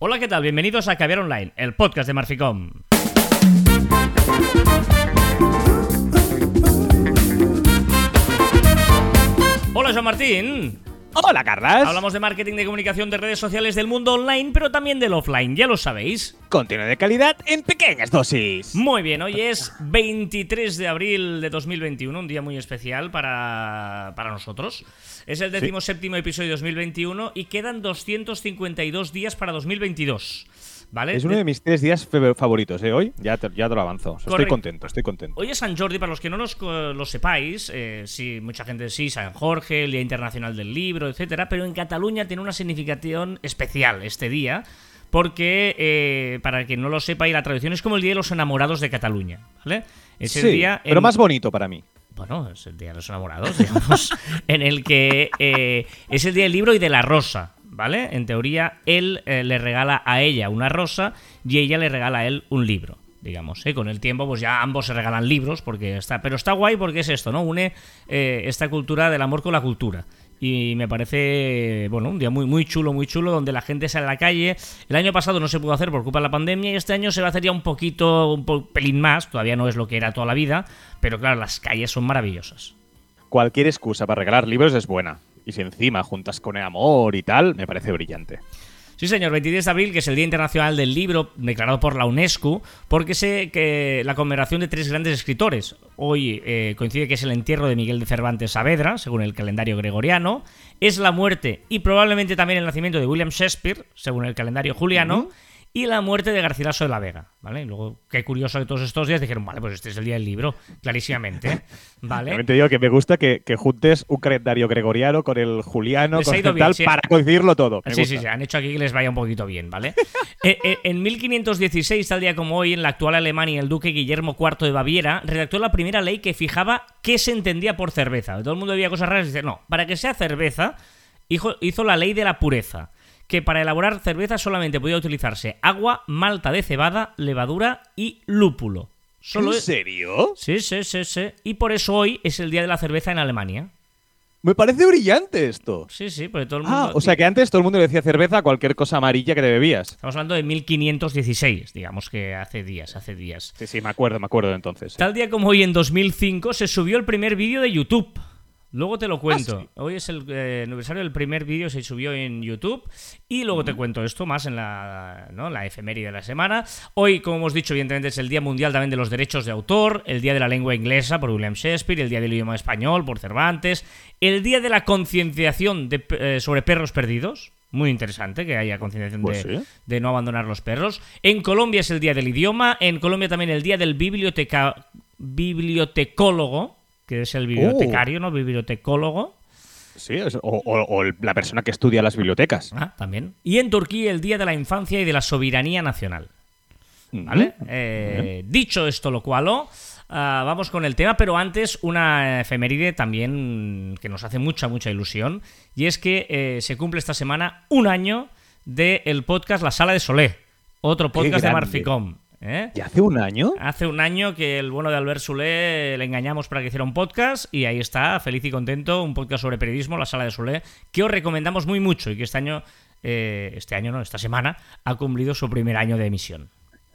Hola, ¿qué tal? Bienvenidos a Caviar Online, el podcast de Marficom. Hola, Joan Martín. Hola, Carlas. Hablamos de marketing de comunicación de redes sociales del mundo online, pero también del offline, ya lo sabéis. Contenido de calidad en pequeñas dosis. Muy bien, hoy es 23 de abril de 2021, un día muy especial para, para nosotros. Es el decimoséptimo episodio de 2021 y quedan 252 días para 2022. ¿Vale? Es uno de mis tres días favoritos, ¿eh? Hoy ya te, ya te lo avanzo. O sea, estoy contento, estoy contento. Hoy es San Jordi, para los que no nos, co- lo sepáis, eh, sí, mucha gente sí, San Jorge, el Día Internacional del Libro, etcétera, pero en Cataluña tiene una significación especial este día, porque, eh, para quien no lo sepa, y la tradición es como el Día de los Enamorados de Cataluña, ¿vale? Es el Sí, día pero en- más bonito para mí. Bueno, es el Día de los Enamorados, digamos, en el que eh, es el Día del Libro y de la Rosa, ¿vale? En teoría, él eh, le regala a ella una rosa y ella le regala a él un libro, digamos, ¿eh? Con el tiempo, pues ya ambos se regalan libros, porque está... Pero está guay porque es esto, ¿no? Une eh, esta cultura del amor con la cultura. Y me parece, bueno, un día muy, muy chulo, muy chulo, donde la gente sale a la calle. El año pasado no se pudo hacer por culpa de la pandemia y este año se va a hacer ya un poquito, un pelín más. Todavía no es lo que era toda la vida, pero claro, las calles son maravillosas. Cualquier excusa para regalar libros es buena. Y si encima juntas con el amor y tal, me parece brillante. Sí, señor, 23 de abril, que es el Día Internacional del Libro, declarado por la UNESCO, porque sé que la conmemoración de tres grandes escritores. Hoy eh, coincide que es el entierro de Miguel de Cervantes Saavedra, según el calendario gregoriano, es la muerte y probablemente también el nacimiento de William Shakespeare, según el calendario juliano, y la muerte de Garcilaso de la Vega, ¿vale? Y luego, qué curioso que todos estos días dijeron, vale, pues este es el día del libro, clarísimamente, ¿vale? También te digo que me gusta que, que juntes un calendario gregoriano con el juliano, Les con el bien, tal, sí. para coincidirlo todo. Me Sí, gusta. sí, sí, han hecho aquí que les vaya un poquito bien, ¿vale? Eh, eh, en 1516, tal día como hoy, en la actual Alemania, el duque Guillermo IV de Baviera redactó la primera ley que fijaba qué se entendía por cerveza. Todo el mundo veía cosas raras y dice, no, para que sea cerveza, hizo la ley de la pureza, que para elaborar cerveza solamente podía utilizarse agua, malta de cebada, levadura y lúpulo. Solo ¿En es- serio? Sí, sí, sí, sí. Y por eso hoy es el día de la cerveza en Alemania. Me parece brillante esto. Sí, sí, porque todo el mundo... Ah, o sea que antes todo el mundo le decía cerveza a cualquier cosa amarilla que te bebías. Estamos hablando de 1516, digamos que hace días, hace días. Sí, sí, me acuerdo, me acuerdo de entonces. Tal día como hoy, en 2005, se subió el primer vídeo de YouTube. Luego te lo cuento. Ah, sí. Hoy es el eh, aniversario del primer vídeo, se subió en YouTube. Y luego te cuento esto más en la, ¿no? la efeméride de la semana. Hoy, como hemos dicho, evidentemente es el Día Mundial también de los Derechos de Autor, el Día de la Lengua Inglesa por William Shakespeare, el Día del Idioma Español por Cervantes, el Día de la Concienciación de eh, sobre Perros Perdidos. Muy interesante que haya concienciación Pues de, sí. de no abandonar los perros. En Colombia es el Día del Idioma. En Colombia también el Día del biblioteca... bibliotecólogo, que es el bibliotecario, ¿no? Bibliotecólogo. Sí, o, o- o el- la persona que estudia las bibliotecas. Ah, también. Y en Turquía el Día de la Infancia y de la Soberanía Nacional. ¿Vale? Eh, dicho esto, lo cual, oh, ah, vamos con el tema, pero antes una efeméride también que nos hace mucha, mucha ilusión. Y es que eh, se cumple esta semana un año del podcast La Sala de Solé, otro podcast de. Marficom. ¿Eh? ¿Y hace un año? Hace un año que el bueno de Albert Solé le engañamos para que hiciera un podcast y ahí está, feliz y contento, un podcast sobre periodismo, La Sala de Solé, que os recomendamos muy mucho y que este año, eh, este año no, esta semana, ha cumplido su primer año de emisión.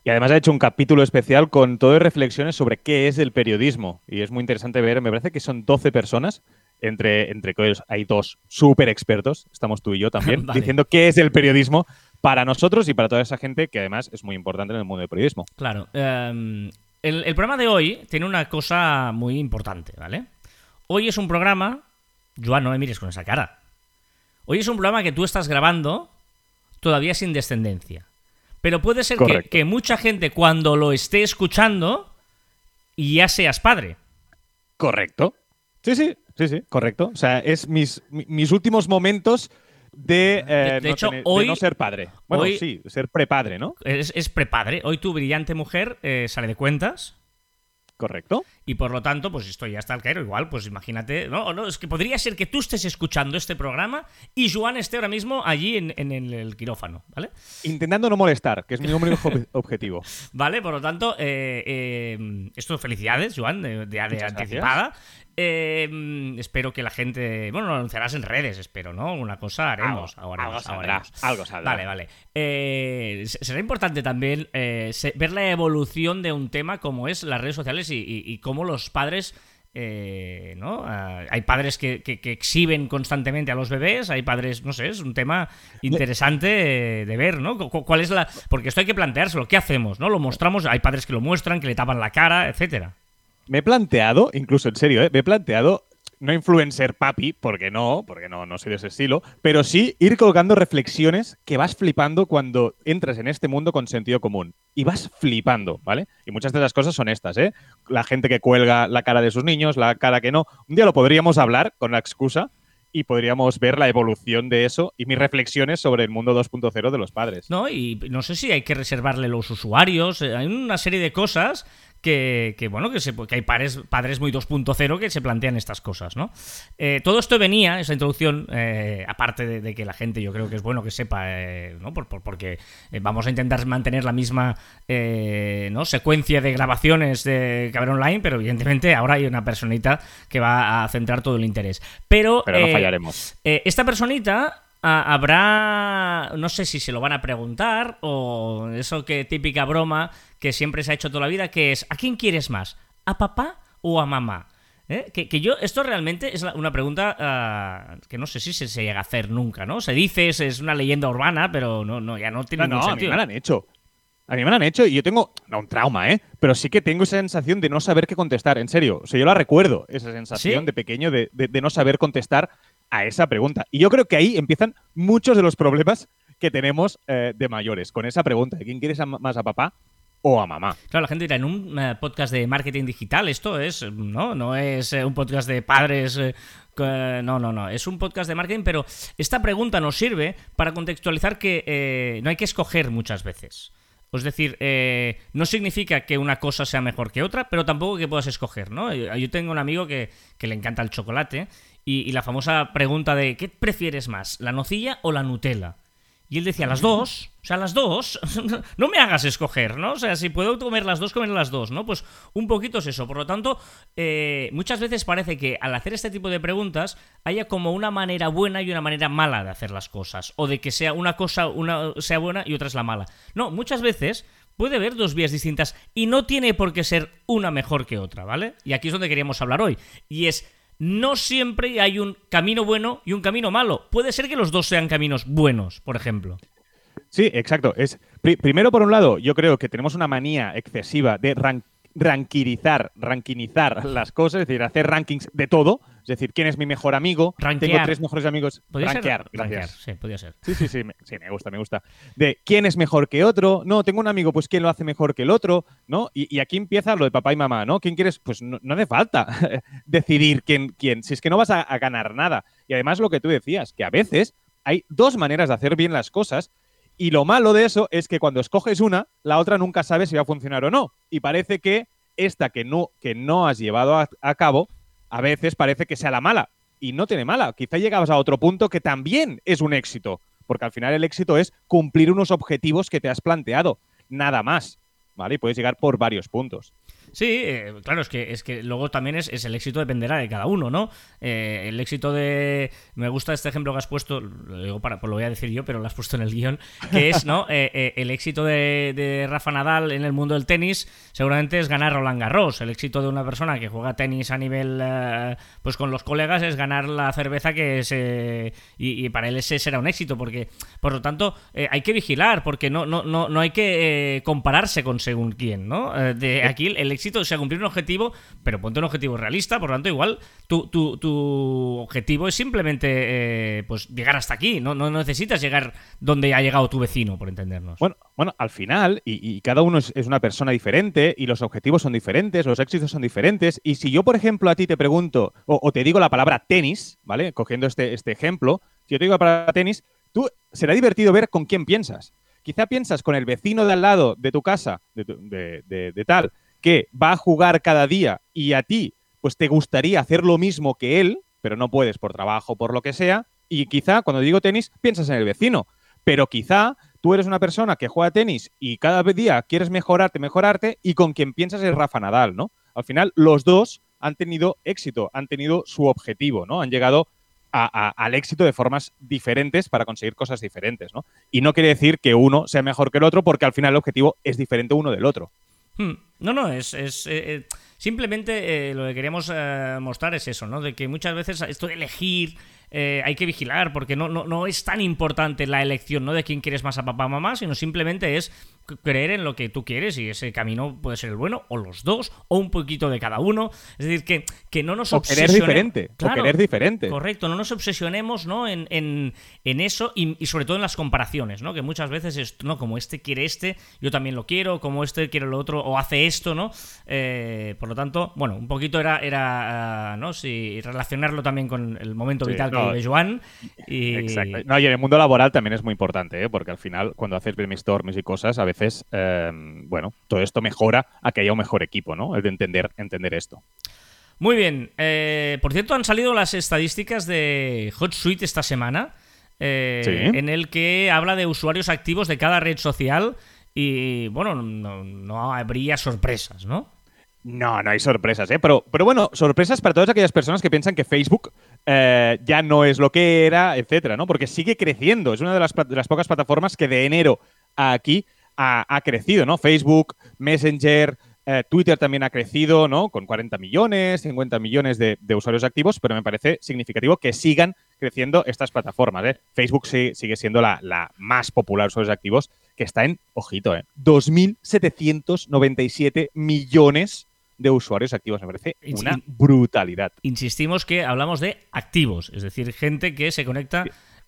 Y además ha hecho un capítulo especial con todo de reflexiones sobre qué es el periodismo. Y es muy interesante ver, me parece que son 12 personas, entre, entre que hay dos súper expertos, estamos tú y yo también, Vale. diciendo qué es el periodismo para nosotros y para toda esa gente que además es muy importante en el mundo del periodismo. Claro. eh, el, el programa de hoy tiene una cosa muy importante, ¿vale? Hoy es un programa. Joan, no me mires con esa cara. Hoy es un programa que tú estás grabando todavía sin descendencia. Pero puede ser que, que mucha gente cuando lo esté escuchando ya seas padre. Correcto. Sí, sí, sí, sí, correcto. O sea, es mis, mi- mis últimos momentos de, eh, De- de no, hecho, tener- de hoy- no ser padre. Bueno, hoy- sí, ser prepadre, ¿no? Es, es prepadre. Hoy tu brillante mujer eh, sale de cuentas. Correcto. Y por lo tanto, pues esto ya está al caer. Igual, pues imagínate. No, no, es que podría ser que tú estés escuchando este programa y Joan esté ahora mismo allí en, en el, quirófano, ¿vale? Intentando no molestar, que es mi único ob- objetivo. Vale, por lo tanto, eh, eh, esto felicidades, Joan, de, anticipada. Eh, espero que la gente. Bueno, lo anunciarás en redes, espero, ¿no? Una cosa haremos. Algo, ahora algo saldrá, algo saldrá. Vale, vale. Eh, se- será importante también eh, ver la evolución de un tema como es las redes sociales y, y- y cómo los padres. eh, ¿no? Ah, hay padres que, que- que exhiben constantemente a los bebés, hay padres, no sé, es un tema interesante eh, de ver, ¿no? Cu- cu- ¿Cuál es la...? Porque esto hay que planteárselo, ¿qué hacemos? ¿No? Lo mostramos, hay padres que lo muestran, que le tapan la cara, etcétera. Me he planteado, incluso en serio, ¿eh? me he planteado no influencer papi, porque no, porque no, no soy de ese estilo, pero sí ir colgando reflexiones que vas flipando cuando entras en este mundo con sentido común. Y vas flipando, ¿vale? Y muchas de esas cosas son estas, ¿eh? La gente que cuelga la cara de sus niños, la cara que no. Un día lo podríamos hablar con la excusa y podríamos ver la evolución de eso y mis reflexiones sobre el mundo 2.0 de los padres. ¿no? Y no sé si hay que reservarle los usuarios. eh, Hay una serie de cosas que, que, bueno, que, se, que hay padres, padres muy 2.0 que se plantean estas cosas, ¿no? Eh, todo esto venía, esa introducción, eh, aparte de, de que la gente yo creo que es bueno que sepa, eh, ¿no? Por- por- porque vamos a intentar mantener la misma ¿no? secuencia de grabaciones de Caber Online, pero evidentemente ahora hay una personita que va a centrar todo el interés. Pero, Pero no fallaremos. esta personita ah, habrá, no sé si se lo van a preguntar o eso que típica broma que siempre se ha hecho toda la vida, que es ¿a quién quieres más? ¿A papá o a mamá? ¿Eh? Que, que yo, esto realmente es una pregunta ah, que no sé si se, se llega a hacer nunca, ¿no? Se dice, es, es una leyenda urbana, pero no, no, ya no tiene No, no, a mí me la han hecho. A mí me la han hecho y yo tengo, no un trauma, ¿eh? Pero sí que tengo esa sensación de no saber qué contestar, en serio. O sea, yo la recuerdo, esa sensación ¿Sí? de pequeño de, de- de no saber contestar a esa pregunta. Y yo creo que ahí empiezan muchos de los problemas que tenemos eh, de mayores, con esa pregunta de quién quieres más a papá o a mamá. Claro, la gente dirá, en un eh, podcast de marketing digital esto es, no, no es eh, un podcast de padres, no, no, no, es un podcast de marketing, pero esta pregunta nos sirve para contextualizar que no hay que escoger muchas veces. Es decir, no significa que una cosa sea mejor que otra, pero tampoco que puedas escoger, ¿no? Yo tengo un amigo que le encanta el chocolate y, y la famosa pregunta de ¿qué prefieres más, la nocilla o la Nutella? Y él decía, las dos, o sea, las dos, no me hagas escoger, ¿no? O sea, si puedo comer las dos, comer las dos, ¿no? Pues un poquito es eso. Por lo tanto, eh, muchas veces parece que al hacer este tipo de preguntas haya como una manera buena y una manera mala de hacer las cosas. O de que sea una cosa una sea buena y otra es la mala. No, muchas veces puede haber dos vías distintas y no tiene por qué ser una mejor que otra, ¿vale? Y aquí es donde queríamos hablar hoy. Y es no siempre hay un camino bueno y un camino malo. Puede ser que los dos sean caminos buenos, por ejemplo. Sí, exacto. Es, pri- primero, por un lado, yo creo que tenemos una manía excesiva de ran- ranquirizar, ranquinizar las cosas, es decir, hacer rankings de todo. Es decir, quién es mi mejor amigo. Tengo tres mejores amigos. ¿Podría Rankear, ser? Rankear, sí, podría ser. Sí, sí, sí, me, sí, me gusta, me gusta. De quién es mejor que otro. No, tengo un amigo, pues quién lo hace mejor que el otro, ¿no? Y, y aquí empieza lo de papá y mamá, ¿no? ¿Quién quieres? Pues no, no hace falta decidir quién, quién. Si es que no vas a, a ganar nada. Y además lo que tú decías, que a veces hay dos maneras de hacer bien las cosas. Y lo malo de eso es que cuando escoges una, la otra nunca sabe si va a funcionar o no. Y parece que esta que no, que no has llevado a, a cabo, a veces parece que sea la mala. Y no tiene mala. Quizá llegabas a otro punto que también es un éxito. Porque al final el éxito es cumplir unos objetivos que te has planteado. Nada más. ¿Vale? Y puedes llegar por varios puntos. Sí, eh, claro, es que, es que luego también es, es el éxito dependerá de cada uno, ¿no? Eh, el éxito de... Me gusta este ejemplo que has puesto, lo, digo para, pues lo voy a decir yo, pero lo has puesto en el guion, que es, ¿no? Eh, eh, el éxito de, de Rafa Nadal en el mundo del tenis seguramente es ganar Roland Garros. El éxito de una persona que juega tenis a nivel, pues con los colegas es ganar la cerveza que se... Y, y para él ese será un éxito, porque, por lo tanto, hay que vigilar, porque no, no, no, no hay que compararse con según quién, ¿no? De aquí el éxito sea cumplir un objetivo, pero ponte un objetivo realista, por lo tanto, igual tu, tu, tu objetivo es simplemente eh, pues llegar hasta aquí, ¿no? no necesitas llegar donde ha llegado tu vecino, por entendernos. Bueno, bueno al final, y, y cada uno es, es una persona diferente, y los objetivos son diferentes, los éxitos son diferentes, y si yo, por ejemplo, a ti te pregunto, o, o te digo la palabra tenis, ¿vale? Cogiendo este, este ejemplo, si yo te digo la palabra tenis, tú será divertido ver con quién piensas. Quizá piensas con el vecino de al lado de tu casa, de, tu- de- de- de tal, que va a jugar cada día y a ti, pues te gustaría hacer lo mismo que él, pero no puedes por trabajo, por lo que sea, y quizá cuando digo tenis piensas en el vecino, pero quizá tú eres una persona que juega tenis y cada día quieres mejorarte, mejorarte, y con quien piensas es Rafa Nadal, ¿no? Al final, los dos han tenido éxito, han tenido su objetivo, ¿no? Han llegado al éxito de formas diferentes para conseguir cosas diferentes, ¿no? Y no quiere decir que uno sea mejor que el otro, porque al final el objetivo es diferente uno del otro. Hmm. No, no, es, es eh, eh, simplemente eh, lo que queríamos mostrar es eso, ¿no? De que muchas veces esto de elegir eh, hay que vigilar, porque no, no, no, es tan importante la elección, ¿no? De quién quieres más a papá o mamá, sino simplemente es creer en lo que tú quieres y ese camino puede ser el bueno, o los dos, o un poquito de cada uno. Es decir, que, que no nos obsesionemos. diferente, o querer diferente. Correcto, no nos obsesionemos, ¿no? En, en, en eso y, sobre todo en las comparaciones, ¿no? Que muchas veces es, ¿no? Como este quiere este, yo también lo quiero, como este quiere lo otro, o hace esto, ¿no? Eh, por lo tanto, bueno, un poquito era, era ah, ¿no? Si relacionarlo también con el momento vital que de Joan. Y... Exacto. No, y en el mundo laboral también es muy importante, ¿eh? porque al final, cuando haces brainstorms y cosas, a veces, em, bueno, todo esto mejora a que haya un mejor equipo, ¿no? El de entender, entender esto. Muy bien. Eh, por cierto, han salido las estadísticas de HotSuite esta semana, eh, en el que habla de usuarios activos de cada red social y, bueno, no habría sorpresas, ¿no? No, no hay sorpresas, ¿eh? Pero, pero bueno, sorpresas para todas aquellas personas que piensan que Facebook eh, ya no es lo que era, etcétera, ¿no? Porque sigue creciendo. Es una de las, pocas plataformas que de enero a aquí ha, crecido, ¿no? Facebook, Messenger, eh, Twitter también ha crecido, ¿no? Con 40 millones, 50 millones de, usuarios activos, pero me parece significativo que sigan creciendo estas plataformas, ¿eh? Facebook sigue siendo la, la más popular de usuarios activos, que está en, ojito, ¿eh? 2.797 millones de usuarios activos. Me parece una brutalidad. Insistimos que hablamos de activos, es decir, gente que se conecta.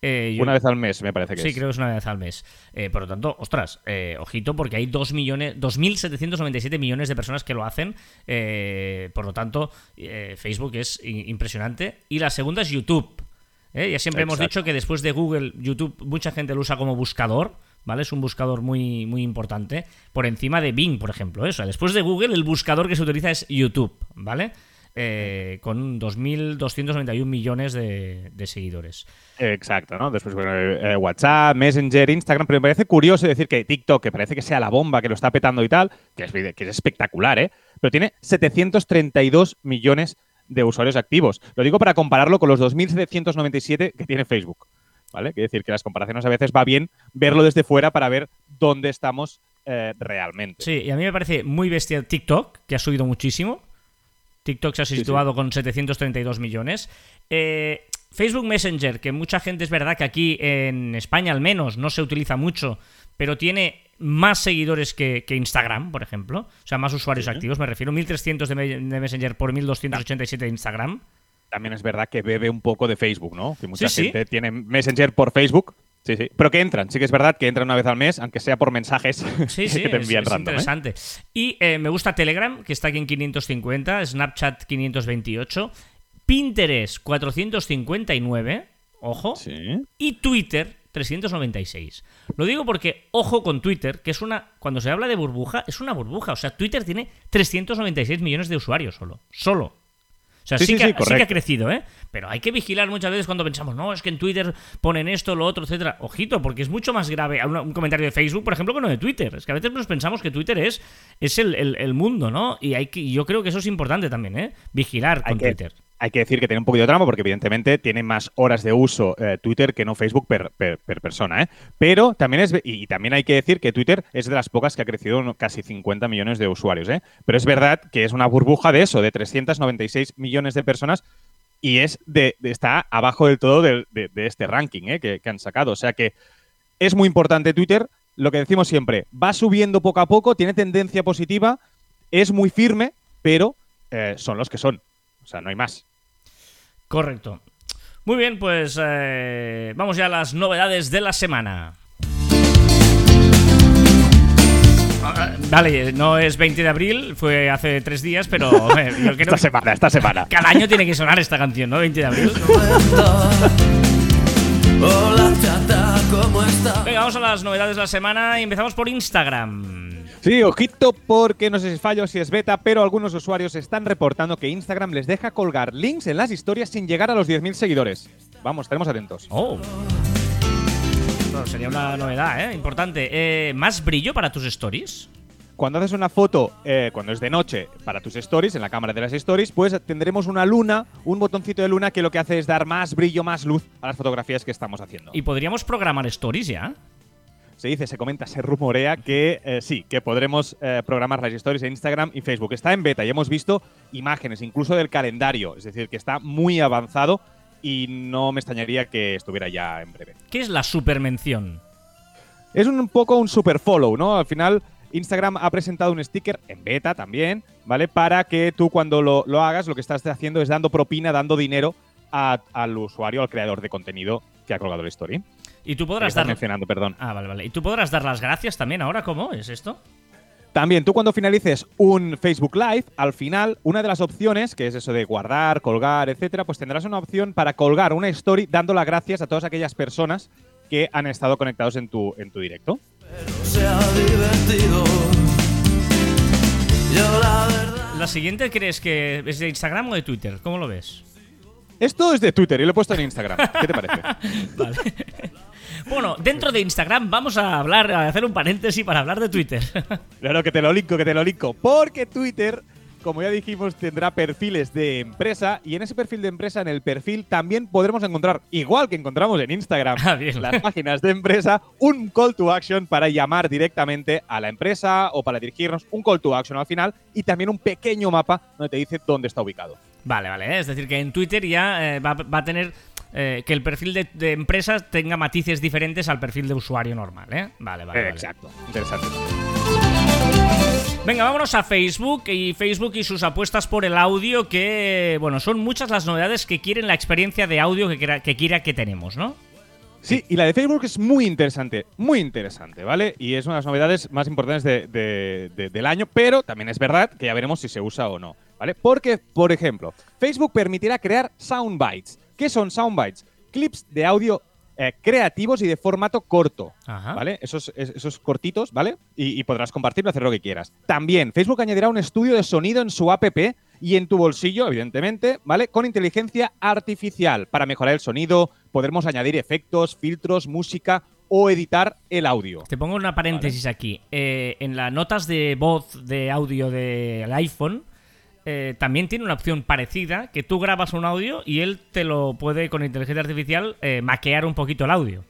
Eh, una vez al mes, me parece que sí, creo que es una vez al mes. Eh, por lo tanto, ostras, eh, ojito, porque hay 2 millones, 2.797 millones de personas que lo hacen. por lo tanto, Facebook es impresionante. Y la segunda es YouTube. Ya siempre hemos dicho que después de Google, YouTube, mucha gente lo usa como buscador. ¿vale? Es un buscador muy, muy importante, por encima de Bing, por ejemplo. Eso. Después de Google, el buscador que se utiliza es YouTube, ¿vale? Eh, con 2.291 millones de, seguidores. Exacto, ¿no? Después, bueno, eh, WhatsApp, Messenger, Instagram, pero me parece curioso decir que TikTok, que parece que sea la bomba, que lo está petando y tal, que es, que es espectacular, ¿eh? Pero tiene 732 millones de usuarios activos. Lo digo para compararlo con los 2.797 que tiene Facebook. ¿vale? Quiere decir que las comparaciones a veces va bien verlo desde fuera para ver dónde estamos eh, realmente. Sí, y a mí me parece muy bestia TikTok, que ha subido muchísimo. TikTok se ha situado con 732 millones. Eh, Facebook Messenger, que mucha gente es verdad que aquí en España al menos no se utiliza mucho, pero tiene más seguidores que, Instagram, por ejemplo. O sea, más usuarios activos, me refiero. 1.300 de, de Messenger por 1.287 de Instagram también es verdad que bebe un poco de Facebook, ¿no? Que mucha gente tiene Messenger por Facebook. Sí, sí. Pero que entran, sí que es verdad que entran una vez al mes, aunque sea por mensajes sí, sí, que te envían es, ¿eh? interesante. Y eh, me gusta Telegram, que está aquí en 550, Snapchat 528, Pinterest 459, ojo, sí. y Twitter 396. Lo digo porque, ojo con Twitter, que es una. Cuando se habla de burbuja, es una burbuja. O sea, Twitter tiene 396 millones de usuarios solo. Solo. O sea, sí, que, ha crecido, ¿eh? Pero hay que vigilar muchas veces cuando pensamos, no, es que en Twitter ponen esto, lo otro, etcétera. Ojito, porque es mucho más grave un, comentario de Facebook, por ejemplo, que no de Twitter. Es que a veces nos pensamos que Twitter es, es el, mundo, ¿no? Y hay que, yo creo que eso es importante también, ¿eh? Vigilar con Twitter hay que decir que tiene un poquito de tramo porque evidentemente tiene más horas de uso eh, Twitter que no Facebook per, persona. ¿eh? Pero también es y también hay que decir que Twitter es de las pocas que ha crecido casi 50 millones de usuarios. ¿eh? Pero es verdad que es una burbuja de eso, de 396 millones de personas y es de, está abajo del todo de, este ranking ¿eh? que, han sacado. O sea que es muy importante Twitter. Lo que decimos siempre, va subiendo poco a poco, tiene tendencia positiva, es muy firme, pero eh, son los que son. O sea, no hay más. Correcto. Muy bien, pues eh, vamos ya a las novedades de la semana. Ah, vale, no es 20 de abril, fue hace tres días, pero esta semana, esta semana. Cada año tiene que sonar esta canción, ¿no? 20 de abril. Venga, vamos a las novedades de la semana y empezamos por Instagram. Sí, ojito porque no sé si es fallo, si es beta, pero algunos usuarios están reportando que Instagram les deja colgar links en las historias sin llegar a los 10.000 seguidores. Vamos, estaremos atentos. Oh. sería una novedad, ¿eh? Importante. Eh, ¿Más brillo para tus stories? cuando haces una foto, eh, cuando es de noche, para tus stories, en la cámara de las stories, pues tendremos una luna, un botoncito de luna que lo que hace es dar más brillo, más luz a las fotografías que estamos haciendo. ¿Y podríamos programar stories ya? Se dice, se comenta, se rumorea que eh, sí, que podremos eh, programar las stories en Instagram y Facebook. Está en beta y hemos visto imágenes, incluso del calendario, es decir, que está muy avanzado y no me extrañaría que estuviera ya en breve. ¿Qué es la supermención? Es un poco un super follow, ¿no? Al final, Instagram ha presentado un sticker en beta también, ¿vale? Para que tú cuando lo, hagas, lo que estás haciendo es dando propina, dando dinero al usuario, al creador de contenido que ha colgado la story. Y tú podrás dar. mencionando, perdón. Ah, vale, vale. Y tú podrás dar las gracias también ahora, ¿cómo es esto? También, tú cuando finalices un Facebook Live, al final, una de las opciones, que es eso de guardar, colgar, etcétera, pues tendrás una opción para colgar una story dando las gracias a todas aquellas personas que han estado conectados en tu, en tu directo. la siguiente crees que es de Instagram o de Twitter? ¿Cómo lo ves? Esto es de Twitter y lo he puesto en Instagram. ¿Qué te parece? vale. Bueno, dentro de Instagram vamos a hablar, a hacer un paréntesis para hablar de Twitter. claro que te lo linko, que te lo linko. Porque Twitter, como ya dijimos, tendrá perfiles de empresa y en ese perfil de empresa, en el perfil, también podremos encontrar, igual que encontramos en Instagram, ah, las páginas de empresa, un call to action para llamar directamente a la empresa o para dirigirnos, un call to action al final y también un pequeño mapa donde te dice dónde está ubicado. Vale, vale. Es decir, que en Twitter ya eh, va, a tener eh, que el perfil de, empresas tenga matices diferentes al perfil de usuario normal, ¿eh? Vale, vale. Exacto. Interesante. Venga, vámonos a Facebook y Facebook y sus apuestas por el audio que, bueno, son muchas las novedades que quieren la experiencia de audio que quiera que, quiera que tenemos, ¿no? Sí, y la de Facebook es muy interesante, muy interesante, ¿vale? Y es una de las novedades más importantes del año, pero también es verdad que ya veremos si se usa o no, ¿vale? Porque, por ejemplo, Facebook permitirá crear soundbites. ¿Qué son soundbites? Clips de audio eh, creativos y de formato corto, ¿vale? Esos, esos cortitos, ¿vale? Y, y, podrás compartirlo, hacer lo que quieras. También, Facebook añadirá un estudio de sonido en su app y en tu bolsillo, evidentemente, ¿vale? Con inteligencia artificial para mejorar el sonido, podremos añadir efectos, filtros, música o editar el audio. Te pongo una paréntesis aquí. Eh, en las notas de voz de audio del iPhone eh, también tiene una opción parecida, que tú grabas un audio y él te lo puede con inteligencia artificial eh, maquear un poquito el audio.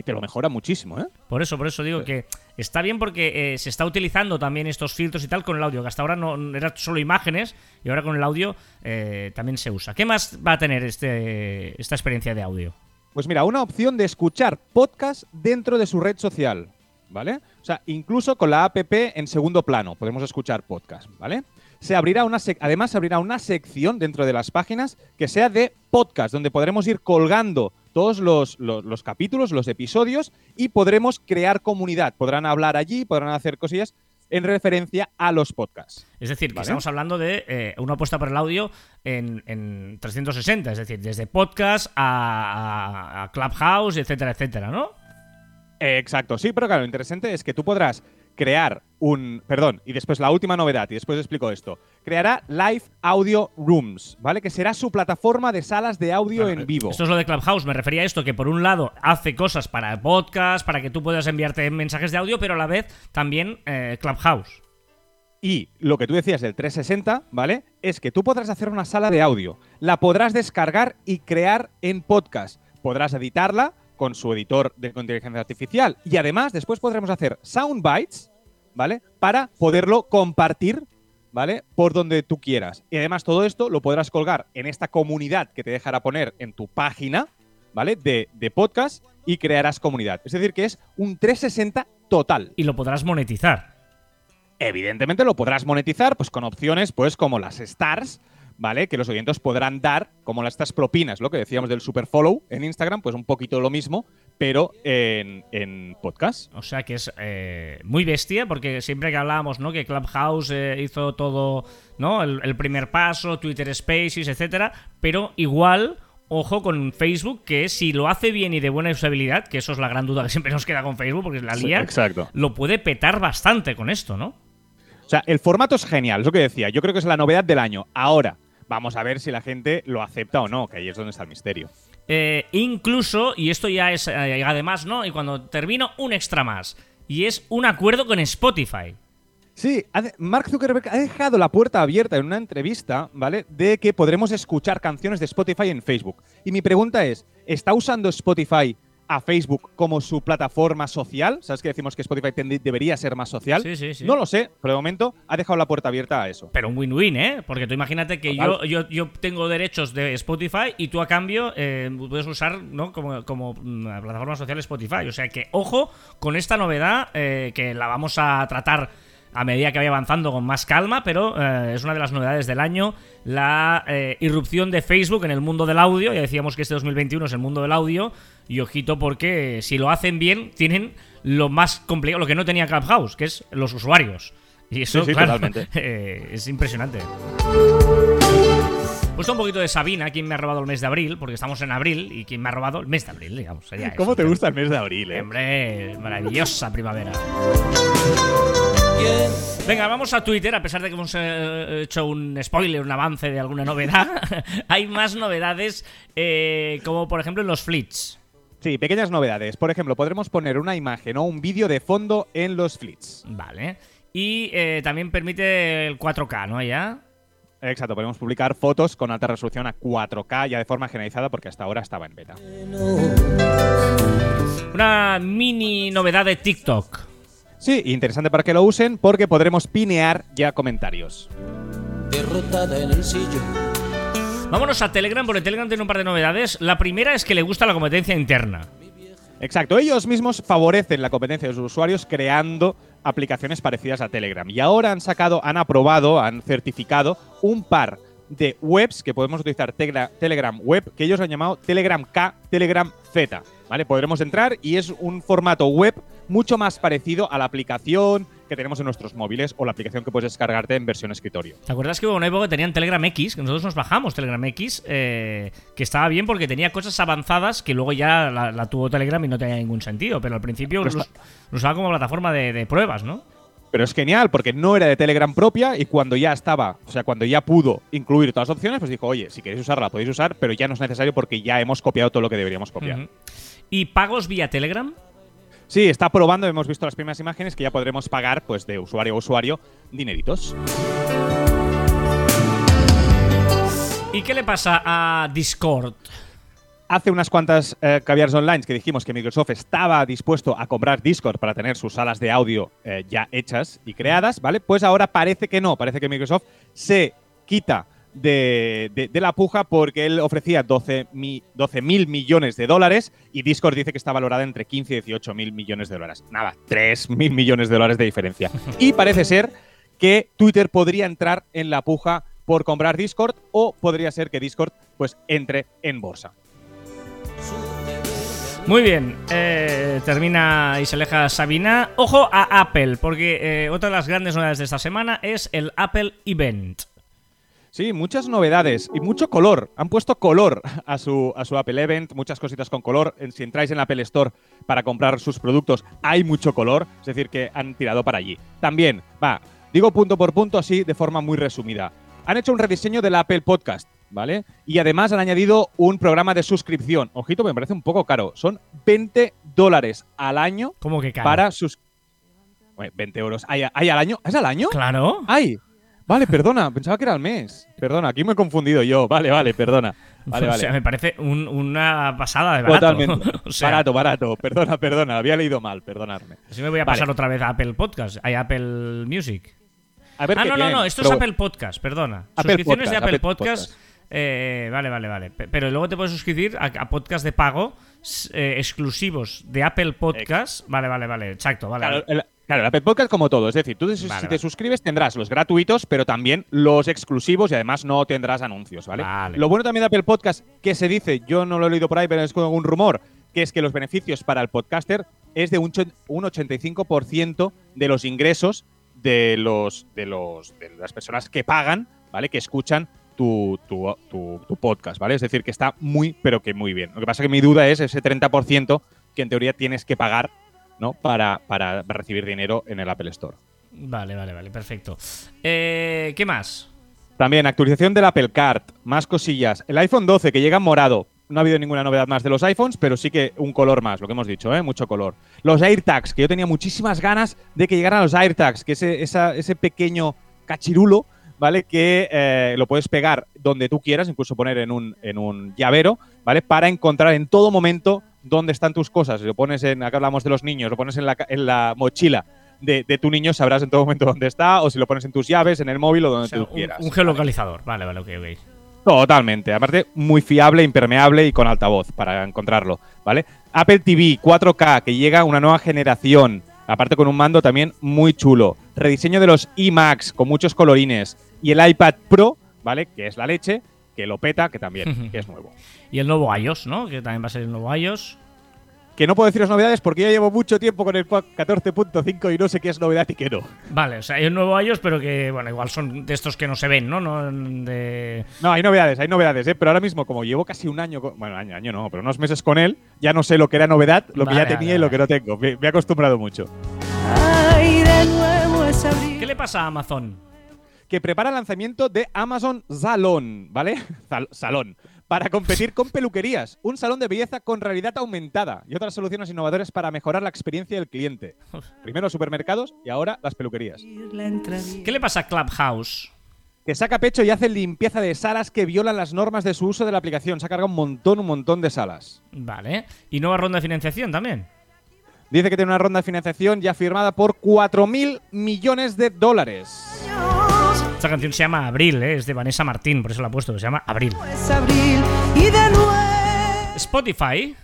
Y te lo mejora muchísimo, ¿eh? Por eso, por eso digo que está bien porque eh, se está utilizando también estos filtros y tal con el audio, que hasta ahora no era solo imágenes y ahora con el audio eh, también se usa. ¿Qué más va a tener este, esta experiencia de audio? Pues mira, una opción de escuchar podcast dentro de su red social, ¿vale? O sea, incluso con la app en segundo plano podemos escuchar podcast, ¿vale? Se abrirá una además se abrirá una sección dentro de las páginas que sea de podcast, donde podremos ir colgando todos los, capítulos, los episodios y podremos crear comunidad. Podrán hablar allí, podrán hacer cosillas en referencia a los podcasts. Es decir, que estamos hablando de eh, una apuesta por el audio en, 360, es decir, desde podcast a, a, Clubhouse, etcétera, etcétera, ¿no? exacto, sí, pero claro, lo interesante es que tú podrás crear un. Perdón, y después la última novedad, y después explico esto. Creará Live Audio Rooms, ¿vale? Que será su plataforma de salas de audio en vivo. Esto es lo de Clubhouse. Me refería a esto, que por un lado hace cosas para podcast, para que tú puedas enviarte mensajes de audio, pero a la vez también eh, Clubhouse. Y lo que tú decías del 360, ¿vale? Es que tú podrás hacer una sala de audio, la podrás descargar y crear en podcast. Podrás editarla con su editor de inteligencia artificial y además después podremos hacer soundbites ¿vale? Para poderlo compartir, ¿vale? Por donde tú quieras. Y además todo esto lo podrás colgar en esta comunidad que te dejará poner en tu página, ¿vale? De, de podcast y crearás comunidad. Es decir, que es un 360 total. Y lo podrás monetizar. Evidentemente lo podrás monetizar pues con opciones pues como las stars, ¿vale? Que los oyentes podrán dar, como estas propinas, lo que decíamos del super follow en Instagram, pues un poquito lo mismo, pero en, podcast. O sea que es eh, muy bestia, porque siempre que hablábamos, ¿no? Que Clubhouse eh, hizo todo, ¿no? El, primer paso, Twitter Spaces, etcétera, pero igual. Ojo con Facebook, que si lo hace bien y de buena usabilidad, que eso es la gran duda que siempre nos queda con Facebook, porque es la lía, exacto. lo puede petar bastante con esto, ¿no? O sea, el formato es genial, es lo que decía. Yo creo que es la novedad del año. Ahora, Vamos a ver si la gente lo acepta o no, que ahí es donde está el misterio. Eh, incluso, y esto ya es además, ¿no? Y cuando termino, un extra más. Y es un acuerdo con Spotify. Sí, Mark Zuckerberg ha dejado la puerta abierta en una entrevista, ¿vale? De que podremos escuchar canciones de Spotify en Facebook. Y mi pregunta es, ¿está usando Spotify a Facebook como su plataforma social. ¿Sabes que decimos que Spotify debería ser más social? Sí, sí, sí. No lo sé, pero de momento ha dejado la puerta abierta a eso. Pero un win-win, ¿eh? Porque tú imagínate que yo, yo, yo, tengo derechos de Spotify y tú a cambio eh, puedes usar ¿no? como, como mm, plataforma social Spotify. O sea que, ojo con esta novedad eh, que la vamos a tratar a medida que vaya avanzando con más calma, pero eh, es una de las novedades del año, la irrupción de Facebook en el mundo del audio. Ya decíamos que este 2021 es el mundo del audio y ojito porque si lo hacen bien, tienen lo más complicado, lo que no tenía Clubhouse, que es los usuarios. Y eso, eh, es impresionante. Puesto un poquito de Sabina, quien me ha robado el mes de abril, porque estamos en abril y quien me ha robado el mes de abril, digamos. ¿Cómo te gusta el mes de abril, eh? Hombre, maravillosa primavera. Venga, vamos a Twitter, a pesar de que hemos eh, hecho un spoiler, un avance de alguna novedad. hay más novedades, como por ejemplo en los flits. Sí, pequeñas novedades. Por ejemplo, podremos poner una imagen o un vídeo de fondo en los flits. Vale. Y eh, también permite el 4K, ¿no? Ya. Exacto, podemos publicar fotos con alta resolución a 4K ya de forma generalizada porque hasta ahora estaba en beta. Una mini novedad de TikTok. Sí, interesante para que lo usen porque podremos pinear ya comentarios. Derrotada en el sillón Vámonos a Telegram, porque Telegram tiene un par de novedades. La primera es que le gusta la competencia interna. Exacto, ellos mismos favorecen la competencia de sus usuarios creando aplicaciones parecidas a Telegram. Y ahora han sacado, han aprobado, han certificado un par de webs que podemos utilizar Telegram Web, que ellos han llamado Telegram K, Telegram Z. ¿Vale? Podremos entrar y es un formato web mucho más parecido a la aplicación que tenemos en nuestros móviles o la aplicación que puedes descargarte en versión escritorio. ¿Te acuerdas que hubo una época que tenían Telegram X? Que nosotros nos bajamos Telegram X, eh, que estaba bien porque tenía cosas avanzadas que luego ya la, tuvo Telegram y no tenía ningún sentido, pero al principio lo, usaba como plataforma de, pruebas, ¿no? Pero es genial porque no era de Telegram propia y cuando ya estaba, o sea, cuando ya pudo incluir todas las opciones, pues dijo, oye, si queréis usarla podéis usar, pero ya no es necesario porque ya hemos copiado todo lo que deberíamos copiar. ¿Y pagos vía Telegram? Sí, está probando, hemos visto las primeras imágenes que ya podremos pagar pues de usuario a usuario dineritos. ¿Y qué le pasa a Discord? Hace unas cuantas eh, caviares online que dijimos que Microsoft estaba dispuesto a comprar Discord para tener sus salas de audio eh, ya hechas y creadas, ¿vale? Pues ahora parece que no, parece que Microsoft se quita de, la puja porque él ofrecía 12 mil millones de dólares y Discord dice que está valorada entre 15 y 18 mil millones de dólares. Nada, 3 mil millones de dólares de diferencia. Y parece ser que Twitter podría entrar en la puja por comprar Discord o podría ser que Discord pues entre en bolsa. Muy bien, eh, termina y se aleja Sabina. Ojo a Apple, porque eh, otra de las grandes novedades de esta semana es el Apple Event. Sí, muchas novedades y mucho color. Han puesto color a su, a su Apple Event, muchas cositas con color. Si entráis en la Apple Store para comprar sus productos, hay mucho color, es decir, que han tirado para allí. También, va, digo punto por punto así de forma muy resumida. Han hecho un rediseño del Apple Podcast, ¿vale? Y además han añadido un programa de suscripción. Ojito, me parece un poco caro. Son 20 dólares al año. ¿Cómo que caro? Para sus... 20 euros. ¿Hay, ¿Hay, al año? ¿Es al año? Claro. ¡Ay! Vale, perdona, pensaba que era al mes. Perdona, aquí me he confundido yo. Vale, vale, perdona. Vale, o sea, me parece una pasada de barato. Totalmente. barato, barato. Perdona, perdona. Había leído mal, perdonadme. Si me voy a pasar otra vez a Apple Podcast, hay Apple Music. A ver ah, no, no, no, esto es Apple Podcast, perdona. Suscripciones de Apple, Podcast. Eh, vale, vale, vale. Pero luego te puedes suscribir a, podcast de pago eh, exclusivos de Apple Podcast. Vale, vale, vale. Exacto, vale. Claro, el Apple Podcast como todo. Es decir, tú si te suscribes tendrás los gratuitos, pero también los exclusivos y además no tendrás anuncios, ¿vale? Lo bueno también de Apple Podcast, que se dice, yo no lo he leído por ahí, pero es como un rumor, que es que los beneficios para el podcaster es de un, 85% de los ingresos de los, de los de las personas que pagan, ¿vale? Que escuchan tu, tu, tu, podcast, ¿vale? Es decir, que está muy, pero que muy bien. Lo que pasa es que mi duda es ese 30% que en teoría tienes que pagar ¿no? Para, para recibir dinero en el Apple Store. Vale, vale, vale, perfecto. Eh, ¿Qué más? También actualización del Apple Card, más cosillas. El iPhone 12 que llega en morado. no ha habido ninguna novedad más de los iPhones, pero sí que un color más, lo que hemos dicho, ¿eh? mucho color. Los AirTags, que yo tenía muchísimas ganas de que llegaran los AirTags, que ese, esa- ese pequeño cachirulo, ¿vale? Que eh, lo puedes pegar donde tú quieras, incluso poner en un, en un llavero, ¿vale? Para encontrar en todo momento dónde están tus cosas. Si lo pones en, acá hablamos de los niños, lo pones en la, en la mochila de, de tu niño, sabrás en todo momento dónde está, o si lo pones en tus llaves, en el móvil o donde O sea, tú un, quieras. un geolocalizador. Vale, vale, ok, ok. Totalmente. Aparte, muy fiable, impermeable y con altavoz para encontrarlo, ¿vale? Apple TV 4K, que llega una nueva generación. Aparte con un mando también muy chulo. Rediseño de los iMacs con muchos colorines. Y el iPad Pro, ¿vale? Que es la leche, que lo peta, que también, que es nuevo. Y el nuevo iOS, ¿no? Que también va a ser el nuevo iOS. Que no puedo deciros novedades porque ya llevo mucho tiempo con el 14.5 y no sé qué es novedad y qué no. Vale, o sea, hay un nuevo iOS, pero que, bueno, igual son de estos que no se ven, ¿no? no de... No, hay novedades, hay novedades, ¿eh? Pero ahora mismo, como llevo casi un año, con- bueno, año, año no, pero unos meses con él, ya no sé lo que era novedad, lo que Vale, ya tenía vale, y lo vale. que no tengo. Me, me he acostumbrado mucho. Ay, de nuevo es. ¿Qué le pasa a Amazon? Que prepara el lanzamiento de Amazon Salon, ¿vale? Sal- salón. Para competir con peluquerías. Un salón de belleza con realidad aumentada y otras soluciones innovadoras para mejorar la experiencia del cliente. Primero los supermercados y ahora las peluquerías. ¿Qué le pasa a Clubhouse? Que saca pecho y hace limpieza de salas que violan las normas de su uso de la aplicación. Se ha cargado un montón, un montón de salas. Vale. ¿Y nueva ronda de financiación también? Dice que tiene una ronda de financiación ya firmada por 4.000 millones de dólares. Esta canción se llama Abril, ¿eh? es de Vanessa Martín, por eso la he puesto, que se llama Abril. Es abril y de nuevo. Spotify.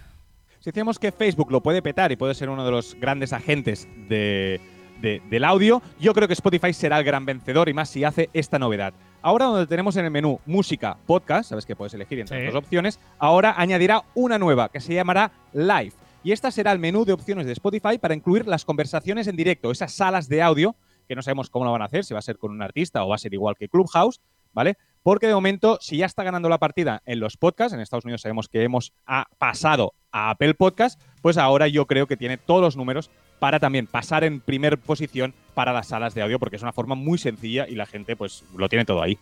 Si decíamos que Facebook lo puede petar y puede ser uno de los grandes agentes de, de- del audio, yo creo que Spotify será el gran vencedor y más si hace esta novedad. Ahora donde tenemos en el menú música, podcast, sabes que puedes elegir entre Sí. las dos opciones, ahora añadirá una nueva que se llamará Live. Y esta será el menú de opciones de Spotify para incluir las conversaciones en directo, esas salas de audio que no sabemos cómo lo van a hacer, si va a ser con un artista o va a ser igual que Clubhouse, ¿vale? Porque de momento, si ya está ganando la partida en los podcasts, en Estados Unidos sabemos que hemos ha pasado a Apple Podcast, pues ahora yo creo que tiene todos los números para también pasar en primer posición para las salas de audio, porque es una forma muy sencilla y la gente pues lo tiene todo ahí.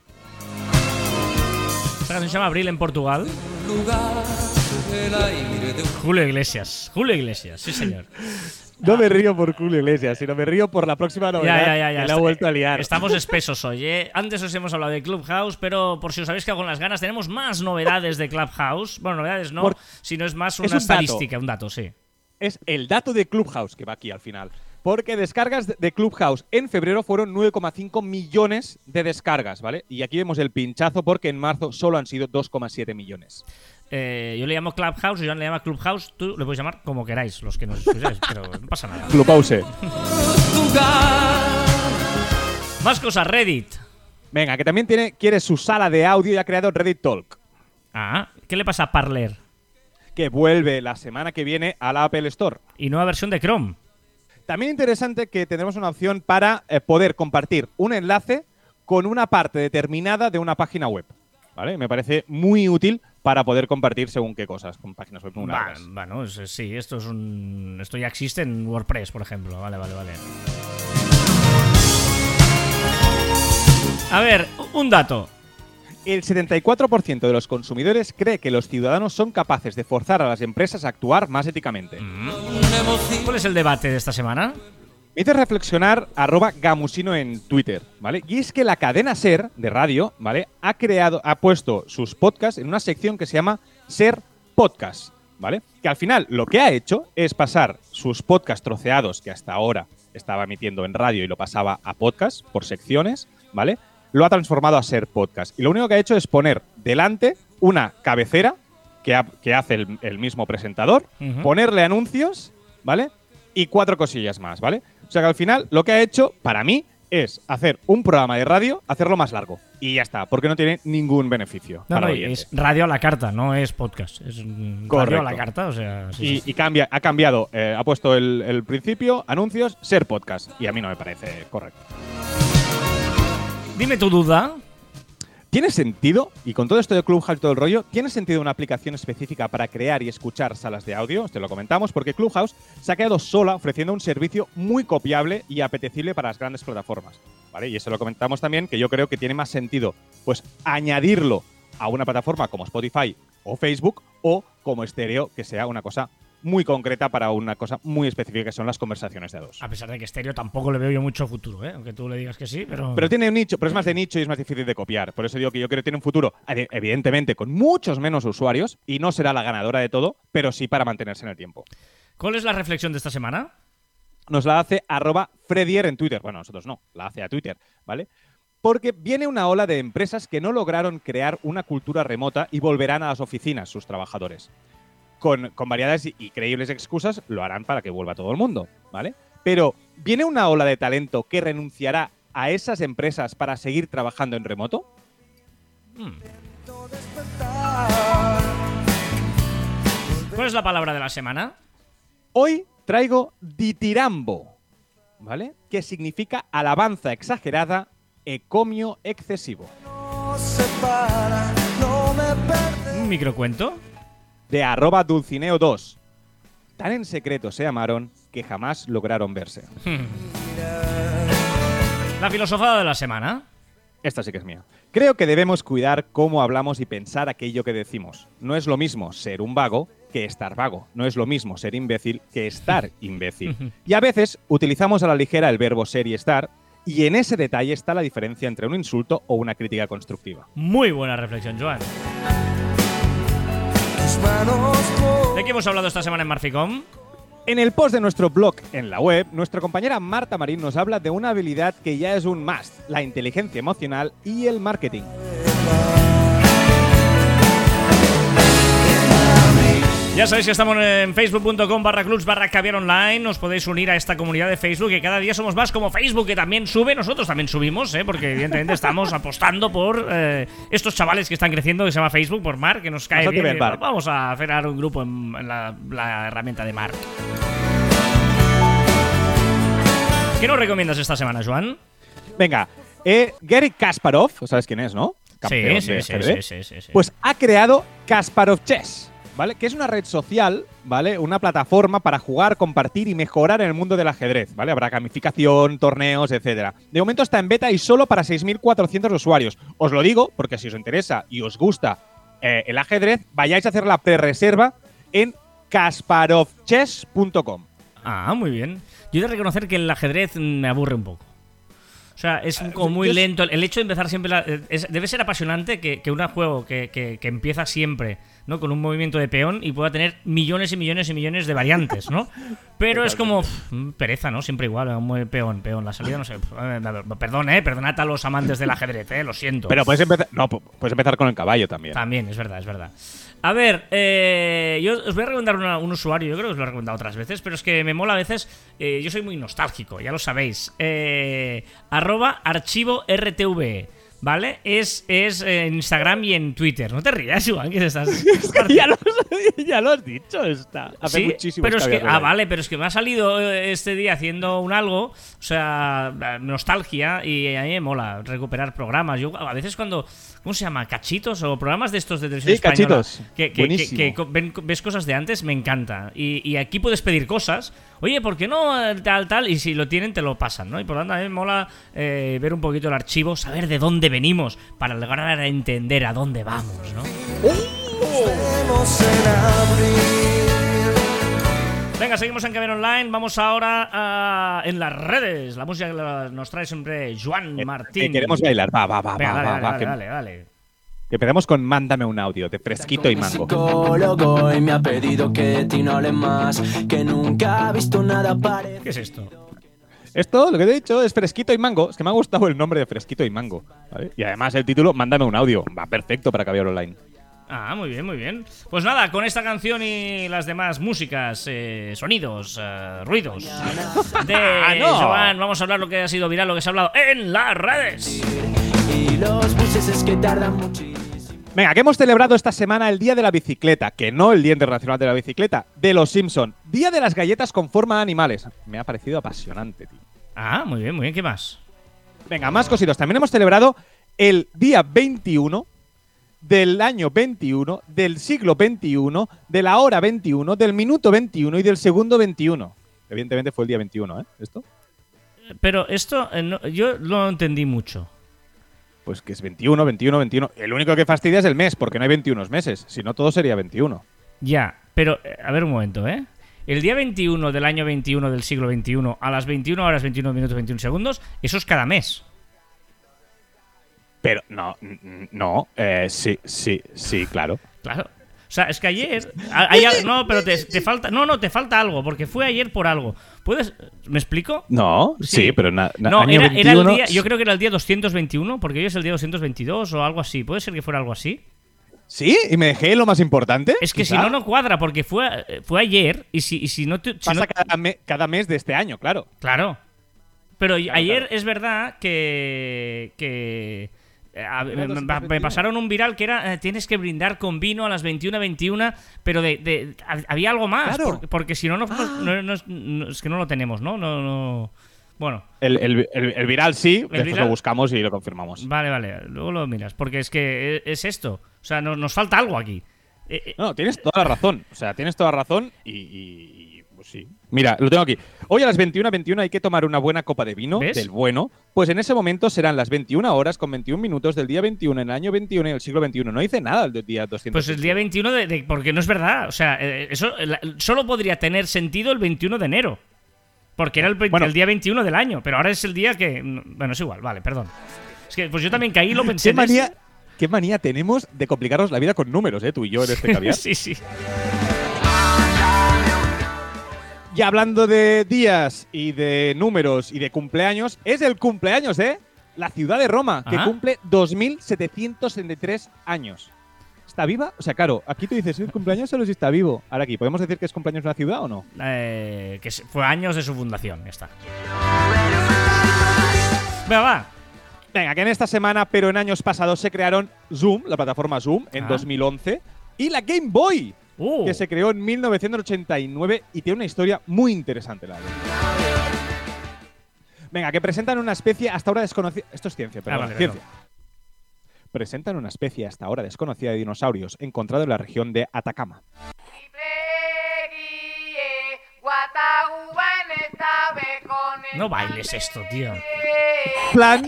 Esta canción se llama Abril en Portugal. Julio Iglesias. Julio Iglesias, sí señor. No me río por Julio Iglesias, sino me río por la próxima novedad Ya, ya, ya, ya. que la ha vuelto a liar. Estamos espesos hoy, ¿eh? Antes os hemos hablado de Clubhouse, pero por si os habéis quedado con las ganas, tenemos más novedades de Clubhouse. Bueno, novedades no, Por- sino es más Es una dato. estadística, un dato, sí. es el dato de Clubhouse que va aquí al final. Porque descargas de- de Clubhouse en febrero fueron 9,5 millones de descargas, ¿vale? Y aquí vemos el pinchazo porque en marzo solo han sido 2,7 millones. Eh, yo le llamo Clubhouse, Joan le llama Clubhouse, tú le puedes llamar como queráis, los que nos escucháis, pero no pasa nada. Clubhouse. Más cosas, Reddit. Venga, que también tiene, quiere su sala de audio y ha creado Reddit Talk, Ah, ¿qué le pasa a Parler? que vuelve la semana que viene a la Apple Store. Y nueva versión de Chrome. También interesante que tendremos una opción para eh, poder compartir un enlace con una parte determinada de una página web. ¿Vale? Me parece muy útil para poder compartir según qué cosas con páginas web muy Va- largas. bueno, sí, esto es un. Esto ya existe en WordPress, por ejemplo. Vale, vale, vale. A ver, un dato. El 74% de los consumidores cree que los ciudadanos son capaces de forzar a las empresas a actuar más éticamente. ¿Cuál es el debate de esta semana? Me hizo reflexionar arroba gamusino en Twitter, ¿vale? Y es que la cadena SER de radio, ¿vale? Ha creado, ha puesto sus podcasts en una sección que se llama SER Podcast, ¿vale? Que al final lo que ha hecho es pasar sus podcasts troceados que hasta ahora estaba emitiendo en radio y lo pasaba a podcast por secciones, ¿vale? Lo ha transformado a SER Podcast. Y lo único que ha hecho es poner delante una cabecera que, ha- que hace el, el mismo presentador, ponerle anuncios, ¿vale? Y cuatro cosillas más, ¿vale? O sea que al final lo que ha hecho, para mí, es hacer un programa de radio, hacerlo más largo. Y ya está, porque no tiene ningún beneficio. No, para no, es radio a la carta, no es podcast. Es mm, radio Correcto. a la carta, o sea. sí, Y, sí. y cambia, ha cambiado, eh, ha puesto el, el principio, anuncios, ser podcast. Y a mí no me parece correcto. Dime tu duda. ¿Tiene sentido, y con todo esto de Clubhouse y todo el rollo, ¿tiene sentido una aplicación específica para crear y escuchar salas de audio? Te lo comentamos, porque Clubhouse se ha quedado sola ofreciendo un servicio muy copiable y apetecible para las grandes plataformas. ¿vale? Y eso lo comentamos también, que yo creo que tiene más sentido pues añadirlo a una plataforma como Spotify o Facebook, o como estéreo, que sea una cosa muy concreta para una cosa muy específica, que son las conversaciones de a dos. A pesar de que estéreo tampoco le veo yo mucho futuro, ¿eh? aunque tú le digas que sí, pero. Pero tiene un nicho, pero es más de nicho y es más difícil de copiar. Por eso digo que yo creo que tiene un futuro, evidentemente, con muchos menos usuarios, y no será la ganadora de todo, pero sí para mantenerse en el tiempo. ¿Cuál es la reflexión de esta semana? nos la hace arroba Fredier en Twitter. Bueno, nosotros no, la hace a Twitter, ¿vale? Porque viene una ola de empresas que no lograron crear una cultura remota y volverán a las oficinas sus trabajadores. Con, con variadas y, y creíbles excusas lo harán para que vuelva todo el mundo, ¿vale? Pero viene una ola de talento que renunciará a esas empresas para seguir trabajando en remoto. Hmm. ¿Cuál es la palabra de la semana? Hoy traigo ditirambo, ¿vale? Que significa alabanza exagerada, ecomio excesivo. ¿Un microcuento? De arroba dulcineo2. Tan en secreto se amaron que jamás lograron verse. La filosofada de la semana. Esta sí que es mía. Creo que debemos cuidar cómo hablamos y pensar aquello que decimos. No es lo mismo ser un vago que estar vago. No es lo mismo ser imbécil que estar imbécil. Y a veces utilizamos a la ligera el verbo ser y estar, y en ese detalle está la diferencia entre un insulto o una crítica constructiva. Muy buena reflexión, Joan. ¿De qué hemos hablado esta semana en Marficom? En el post de nuestro blog en la web, nuestra compañera Marta Marín nos habla de una habilidad que ya es un must, la inteligencia emocional y el marketing. Ya sabéis que estamos en facebook.com barra clubs barra caviar online. Os podéis unir a esta comunidad de Facebook que cada día somos más como Facebook, que también sube. Nosotros también subimos, ¿eh? porque evidentemente estamos apostando por eh, estos chavales que están creciendo, que se llama Facebook, por Mark, que nos cae bien. ver, Mark. Vamos a crear un grupo en, en la, la herramienta de Mark. ¿Qué nos recomiendas esta semana, Joan? Venga, eh, Gary Kasparov, ¿sabes quién es, no? Campeón sí, sí, sí, sí, sí, sí. Pues ha creado Kasparov Chess, ¿vale? Que es una red social, ¿vale? Una plataforma para jugar, compartir y mejorar en el mundo del ajedrez, ¿vale? Habrá gamificación, torneos, etcétera. De momento está en beta y solo para 6.400 usuarios. Os lo digo porque si os interesa y os gusta eh, el ajedrez, vayáis a hacer la pre-reserva en kasparovchess.com. Ah, muy bien. Yo he de reconocer que el ajedrez me aburre un poco. O sea, es Ah, como muy yo lento. El hecho de empezar siempre. la- es- debe ser apasionante que, que un juego que, que- que empieza siempre, ¿no? Con un movimiento de peón y pueda tener millones y millones y millones de variantes, ¿no? Pero es como. pff, pereza, ¿no? Siempre igual, peón, peón. La salida, no sé. eh, Perdón, ¿eh? Perdonad a los amantes del ajedrez, ¿eh? Lo siento. Pero puedes empezar, no, pu- puedes empezar con el caballo también. También, es verdad, es verdad. A ver, eh, yo os voy a recomendar una- un usuario, yo creo que os lo he recomendado otras veces, pero es que me mola a veces, eh, yo soy muy nostálgico, ya lo sabéis. Eh, arroba archivo RTV, ¿vale? Es, es en Instagram y en Twitter. No te rías, Juan, que estás... ya, lo, ya lo has dicho, está. Hace Sí, muchísimo pero es que, ah, vale, pero es que me ha salido eh, este día haciendo un algo, o sea, eh, nostalgia, y a mí me mola recuperar programas. Yo a veces cuando, ¿cómo se llama? Cachitos o programas de estos de televisión Sí, española, cachitos. que, que- que- que ves cosas de antes, me encanta. Y, y aquí puedes pedir cosas. Oye, ¿por qué no eh, tal, tal? Y si lo tienen, te lo pasan, ¿no? Y por lo tanto, a mí me mola eh, ver un poquito el archivo, saber de dónde venimos, para lograr entender a dónde vamos, ¿no? Venga, seguimos en Camino Online. Vamos ahora a- en las redes. La música que nos trae siempre Juan Eh, Martín. eh, queremos bailar. Va, va, va, Venga, va, dale, va, dale, va, dale, que- dale, dale. Que empecemos con Mándame un audio de Fresquito y Mango. psicólogo y me ha pedido que de ti no hable más, que nunca ha visto nada parecido. ¿Qué es esto? Esto, lo que te he dicho, es Fresquito y Mango. Es que me ha gustado el nombre de Fresquito y Mango. ¿vale? Y además el título, Mándame un audio. Va perfecto para caviar online. Ah, muy bien, muy bien. Pues nada, con esta canción y las demás músicas, eh, sonidos, eh, ruidos de Ah, no. Joan, vamos a hablar lo que ha sido viral, lo que se ha hablado en las redes. Y los buses es que tardan muchísimo. Venga, que hemos celebrado esta semana el Día de la Bicicleta, que no el Día Internacional de la Bicicleta, de los Simpson. Día de las galletas con forma de animales. Me ha parecido apasionante, tío. Ah, muy bien, muy bien. ¿Qué más? Venga, más cositos. También hemos celebrado el día 21 del año 21, del siglo 21, de la hora 21, del minuto 21 y del segundo 21. Evidentemente fue el día 21, ¿eh? ¿Esto? Pero esto, eh, no- yo lo entendí mucho. Pues que es 21, 21, 21. El único que fastidia es el mes, porque no hay 21 meses. Si no, todo sería 21. Ya, pero eh, a ver un momento, ¿eh? El día 21 del año 21 del siglo 21 a las 21 horas 21 minutos 21 segundos, eso es cada mes. Pero no, no, eh, sí, sí, sí, claro. Claro. O sea, es que ayer. a- no, pero te, te falta. No, no, te falta algo, porque fue ayer por algo. ¿Puedes. ¿Me explico? No, sí, Sí. pero na- na- No, año era, era el 21, día. Yo creo que era el día 221, porque hoy es el día 222 o algo así. ¿Puede ser que fuera algo así? ¿Sí? ¿Y me dejé lo más importante? Es que si no, no cuadra, porque fue, fue ayer y si, y si no. te- si Pasa no- cada, me- cada mes de este año, claro. Claro. Pero ayer claro. es verdad que. que a- me, me- 221. me pasaron un viral que era eh, tienes que brindar con vino a las 21.21, pero de, de- hab- había algo más. Claro. Porque, porque si no, no, no- no- no- es que no lo tenemos, ¿no? No, no. Bueno, El, el- el- el viral sí, después viral- lo buscamos y lo confirmamos. vale, vale. Luego lo miras. Porque es que e- es esto. O sea, no- nos falta algo aquí. Eh, eh, No, tienes toda la razón. O sea, tienes toda la razón y, y- y, pues sí. Mira, lo tengo aquí. Hoy a las 21.21 hay que tomar una buena copa de vino, ¿Ves? del bueno. Pues en ese momento serán las 21 horas con 21 minutos del día 21 en el año 21 en el siglo 21. No dice nada del día 200. Pues el día 21 de, de- porque no es verdad. O sea, eh, eso la- solo podría tener sentido el 21 de enero. Porque era el, Bueno. el día 21 del año. Pero ahora es el día que. Bueno, es igual, vale, perdón. Es que pues yo también caí y lo pensé. ¿Qué en manía, qué manía tenemos de complicarnos la vida con números, eh, tú y yo en este caviar? sí, sí. Y hablando de días y de números y de cumpleaños, es el cumpleaños de la ciudad de Roma, que cumple 2.773 años. ¿Está viva? O sea, claro, aquí tú dices, ¿es cumpleaños solo si está vivo? Ahora aquí, ¿podemos decir que es cumpleaños de una ciudad o no? Eh, que fue años de su fundación, ya está. Venga, va. Venga, que en esta semana, pero en años pasados, se crearon Zoom, la plataforma Zoom, en Ah. 2011, y la Game Boy, Uh, que se creó en 1989 y tiene una historia muy interesante, la. Venga, que presentan una especie hasta ahora desconocida. Esto es ciencia, pero Ah, vale, ciencia. Presentan una especie hasta ahora desconocida de dinosaurios encontrado en la región de Atacama. no bailes esto, tío. Plan,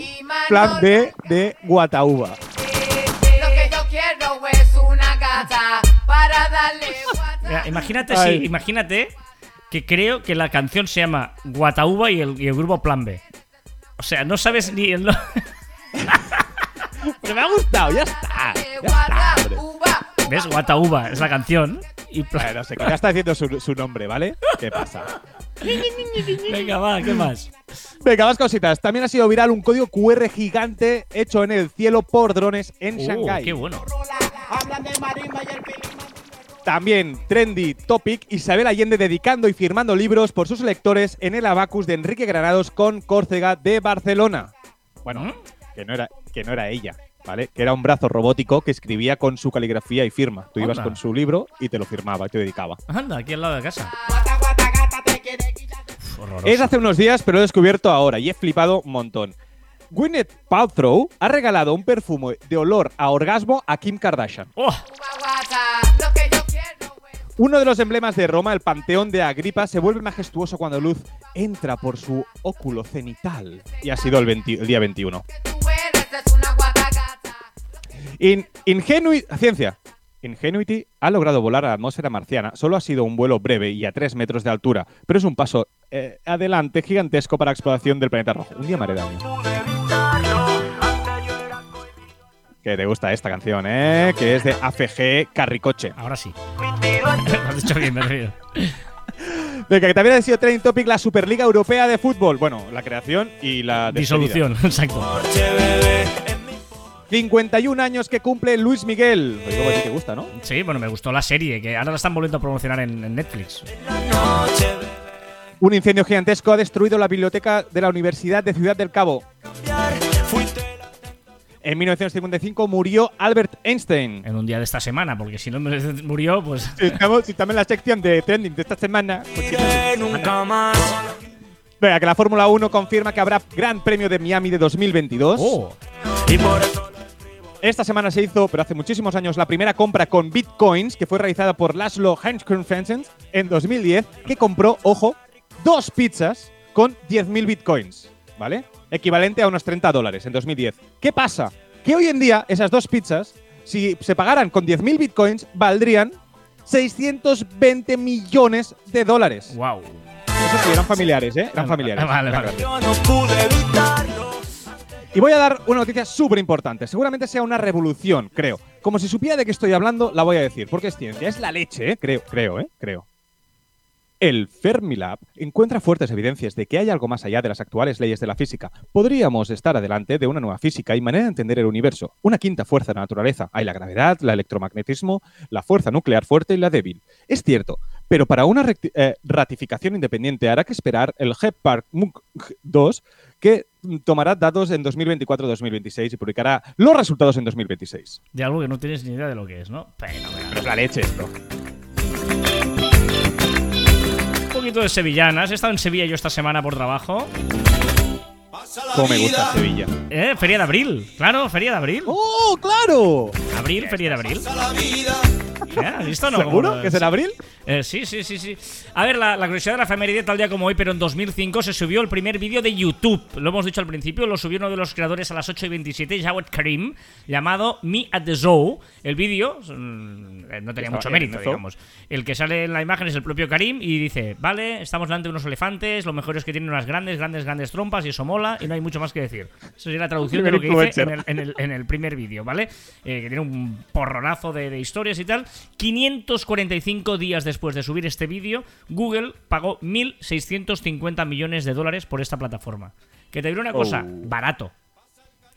plan B de Guataúba. Imagínate, Ay. imagínate que creo que la canción se llama Guatauba y el, y el grupo Plan B. O sea, no sabes ni el. no- Pero me ha gustado, ya está. Ya está, hombre. ¿Ves? Guatauba es la canción. Y Plan- Bueno, sé que ya está diciendo su, su nombre, ¿vale? ¿Qué pasa? Venga, va, ¿qué más? Venga, más cositas. También ha sido viral un código QR gigante hecho en el cielo por drones en Uh, Shanghái. qué bueno. También trendy topic Isabel Allende dedicando y firmando libros por sus lectores en el Abacus de Enrique Granados con Córcega de Barcelona. Bueno, ¿Mm? que no era que no era ella, ¿vale? Que era un brazo robótico que escribía con su caligrafía y firma. Tú ibas con su libro y te lo firmaba y te dedicaba. Anda, aquí al lado de casa. Horroroso. Es hace unos días, pero lo he descubierto ahora y he flipado un montón. Gwyneth Paltrow ha regalado un perfume de olor a orgasmo a Kim Kardashian. ¡Oh! Uno de los emblemas de Roma, el Panteón de Agripa, se vuelve majestuoso cuando luz entra por su óculo cenital. Y ha sido el, 20 el día 21. tú eres es una guatagata. In, Ingenuity, ciencia. Ingenuity ha logrado volar a la atmósfera marciana. Solo ha sido un vuelo breve y a 3 metros de altura, pero es un paso eh, adelante gigantesco para la exploración del planeta rojo. Un día me Que te gusta esta canción, ¿eh? Que es de AFG Carricoche. Ahora sí. Lo has dicho bien, me río. Venga, que también ha sido trending topic la Superliga Europea de Fútbol. Bueno, la creación y la. Disolución, exacto. 51 años que cumple Luis Miguel. Lo digo porque te gusta, ¿no? Sí, bueno, me gustó la serie, que ahora la están volviendo a promocionar en, en Netflix. Un incendio gigantesco ha destruido la biblioteca de la Universidad de Ciudad del Cabo. En 1955 murió Albert Einstein. En un día de esta semana, porque si no murió, pues. Si estamos, si estamos en la sección de trending de esta semana. pues nunca más. Venga, que la Fórmula 1 confirma que habrá Gran Premio de Miami de 2022. ¡Oh! Y por eso Esta semana se hizo, pero hace muchísimos años, la primera compra con bitcoins que fue realizada por Laszlo Hanskensson en 2010, que compró, ojo, dos pizzas con 10.000 bitcoins, ¿vale? Equivalente a unos 30 dólares en 2010. ¿Qué pasa? que hoy en día esas dos pizzas, si se pagaran con 10.000 bitcoins, valdrían 620 millones de dólares. Wow. Eso sí, eran familiares, ¿eh? Eran familiares. Vale, vale. grandes. Yo no pude evitarlo. Y voy a dar una noticia súper importante. Seguramente sea una revolución, creo. Como si supiera de qué estoy hablando, la voy a decir, porque es ciencia. Es la leche, ¿eh? Creo, creo, ¿eh? Creo. El Fermilab encuentra fuertes evidencias de que hay algo más allá de las actuales leyes de la física. Podríamos estar adelante de una nueva física y manera de entender el universo. Una quinta fuerza de la naturaleza. Hay la gravedad, el electromagnetismo, la fuerza nuclear fuerte y la débil. Es cierto, pero para una eh, ratificación independiente habrá que esperar el GEPARC 2, que tomará datos en 2024-2026 y publicará los resultados en 2026. De algo que no tienes ni idea de lo que es, ¿no? Fenomenal. Pero es la leche esto. Poquito de sevillanas. He estado en Sevilla yo esta semana por trabajo. Cómo me gusta Sevilla. Eh, Feria de Abril. Claro, Feria de Abril. ¡Oh, claro! Abril, Feria de Abril. ¿Eh? ¿Has visto o no? ¿Seguro que es en abril? Eh, sí, sí, sí, sí. A ver, la, la curiosidad de la efeméride tal día como hoy, pero en 2005 se subió el primer vídeo de YouTube. Lo hemos dicho al principio, lo subió uno de los creadores a las 8 y 27, Jawed Karim, llamado Me at the Zoo. El vídeo mm, eh, no tenía mucho mérito, digamos. El que sale en la imagen es el propio Karim y dice, vale, estamos delante de unos elefantes, lo mejor es que tienen unas grandes, grandes, grandes trompas y eso mola y no hay mucho más que decir. Esa sería la traducción de lo que dice en el, en el- en el primer vídeo, ¿vale? Eh, que tiene un porronazo de, de historias y tal. 545 días después de subir este vídeo, Google pagó 1.650 millones de dólares por esta plataforma. Que te diré una cosa, Oh. barato.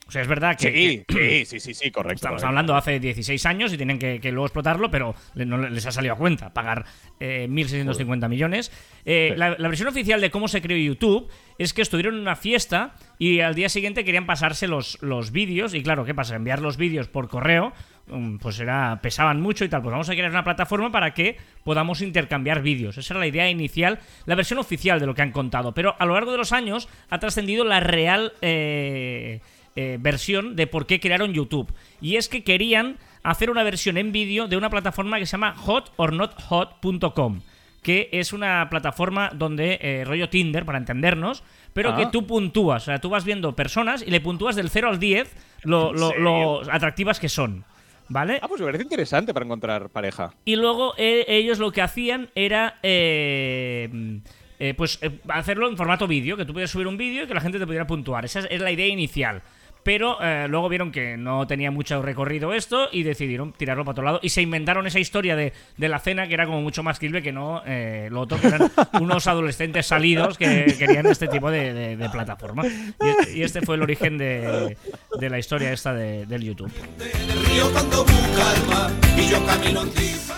O sea, es verdad que, Sí, que- sí, sí, sí, sí, correcto. Estamos correcto. hablando hace 16 años y tienen que, que luego explotarlo, pero no les ha salido a cuenta pagar eh, 1.650 millones. Eh, Sí. la, la versión oficial de cómo se creó YouTube es que estuvieron en una fiesta y al día siguiente querían pasarse los, los vídeos. Y claro, ¿qué pasa? Enviar los vídeos por correo, mm, pues era pesaban mucho y tal. Pues vamos a crear una plataforma para que podamos intercambiar vídeos. Esa era la idea inicial, la versión oficial de lo que han contado. Pero a lo largo de los años ha trascendido la real... eh, eh, versión de por qué crearon YouTube. Y es que querían hacer una versión en vídeo de una plataforma que se llama hotornothot.com que es una plataforma donde eh, rollo Tinder, para entendernos, pero Ah. que tú puntúas, o sea, tú vas viendo personas y le puntúas del 0 al 10 lo, lo- lo atractivas que son, ¿vale? Ah, pues me parece interesante para encontrar pareja. Y luego eh, ellos lo que hacían era eh, eh, pues hacerlo en formato vídeo, que tú pudieras subir un vídeo y que la gente te pudiera puntuar. Esa es, es la idea inicial. Pero eh, luego vieron que no tenía mucho recorrido esto y decidieron tirarlo para otro lado. Y se inventaron esa historia de, de la cena que era como mucho más creíble que no eh, lo otro, que eran unos adolescentes salidos que querían este tipo de, de- de plataforma. Y, y este fue el origen de, la historia esta de- del YouTube.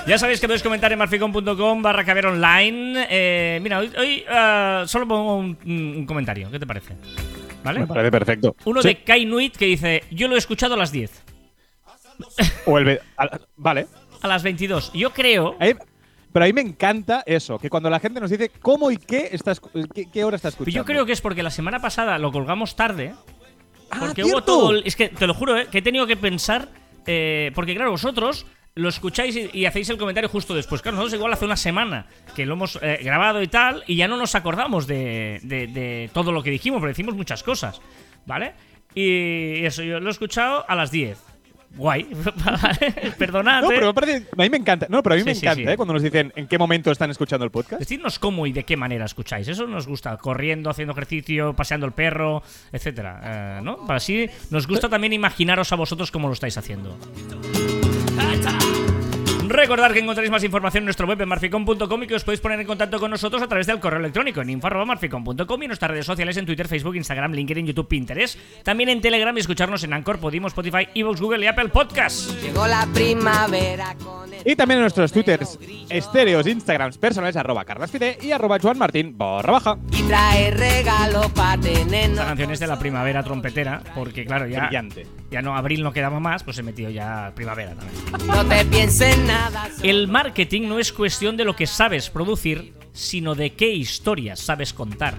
Ya sabéis que podéis comentar en marficon.com barra caber online. Eh, mira, hoy, hoy, solo pongo un, un comentario. ¿Qué te parece? ¿Vale? Me parece perfecto. Uno Sí. de Kai Nuit que dice: Yo lo he escuchado a las 10, O el a- Vale. a las 22. Yo creo. Ahí- pero a mí me encanta eso, que cuando la gente nos dice cómo y qué, está qué, qué hora está escuchando. Yo creo que es porque la semana pasada lo colgamos tarde. Ah, Porque hubo todo. el- es que te lo juro, ¿eh? que he tenido que pensar. eh, porque, claro, vosotros lo escucháis y, y hacéis el comentario justo después. Claro, nosotros igual hace una semana que lo hemos eh, grabado y tal, y ya no nos acordamos de, de- de todo lo que dijimos, porque decimos muchas cosas. ¿Vale? Y eso, yo lo he escuchado a las 10. Guay. Perdonad. No, ¿eh? pero me parece- a mí me encanta. No, pero a mí Sí, me sí, encanta, sí. ¿eh? Cuando nos dicen en qué momento están escuchando el podcast. Decidnos cómo y de qué manera escucháis. Eso nos gusta. Corriendo, haciendo ejercicio, paseando el perro, etcétera. Eh, ¿No? Para así nos gusta también imaginaros a vosotros cómo lo estáis haciendo. Tata. Recordad que encontráis más información en nuestro web en marficom.com y que os podéis poner en contacto con nosotros a través del correo electrónico en info.marficom.com y en nuestras redes sociales en Twitter, Facebook, Instagram, LinkedIn, YouTube, Pinterest. También en Telegram y escucharnos en Anchor, Podimo, Spotify, Evox, Google y Apple Podcasts. Llegó la primavera con el Y también en nuestros twitters, estéreos, instagrams personales, arroba carlaspide y arroba juanmartin barra baja. y trae regalo para tenernos. Esta canción es de la primavera trompetera, porque claro, ya, Brillante. ya no abril no quedaba más, pues he metido ya primavera también. No te pienses nada. El marketing no es cuestión de lo que sabes producir, sino de qué historias sabes contar.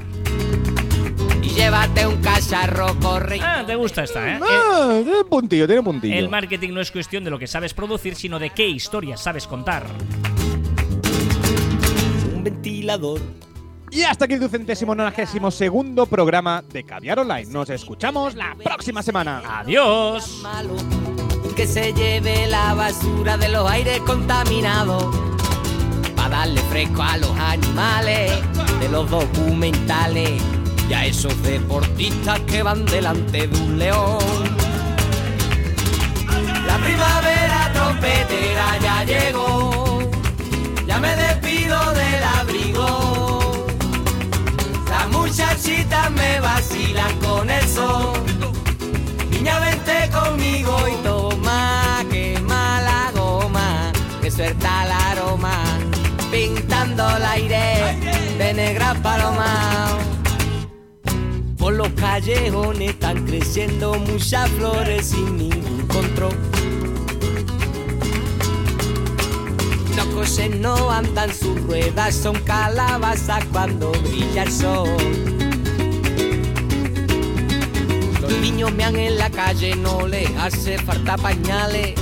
Y llévate un cacharro, corre. Ah, te gusta esta, ¿eh? Ah, tiene un puntillo, tiene un puntillo. El marketing no es cuestión de lo que sabes producir, sino de qué historias sabes contar. Un ventilador Y hasta aquí el ducentésimo nonagésimo segundo programa de Caviar Online. Nos escuchamos la próxima semana. Adiós. Que se lleve la basura de los aires contaminados para darle fresco a los animales de los documentales y a esos deportistas que van delante de un león. La primavera trompetera ya llegó, ya me despido del abrigo. Las muchachitas me vacilan con el sol. Niña, vente conmigo y toma, suelta el aroma, pintando el aire de negra paloma. Por los callejones están creciendo muchas flores sin ningún control. Los coches no andan sus ruedas, son calabazas cuando brilla el sol. Los niños mean en la calle, no les hace falta pañales.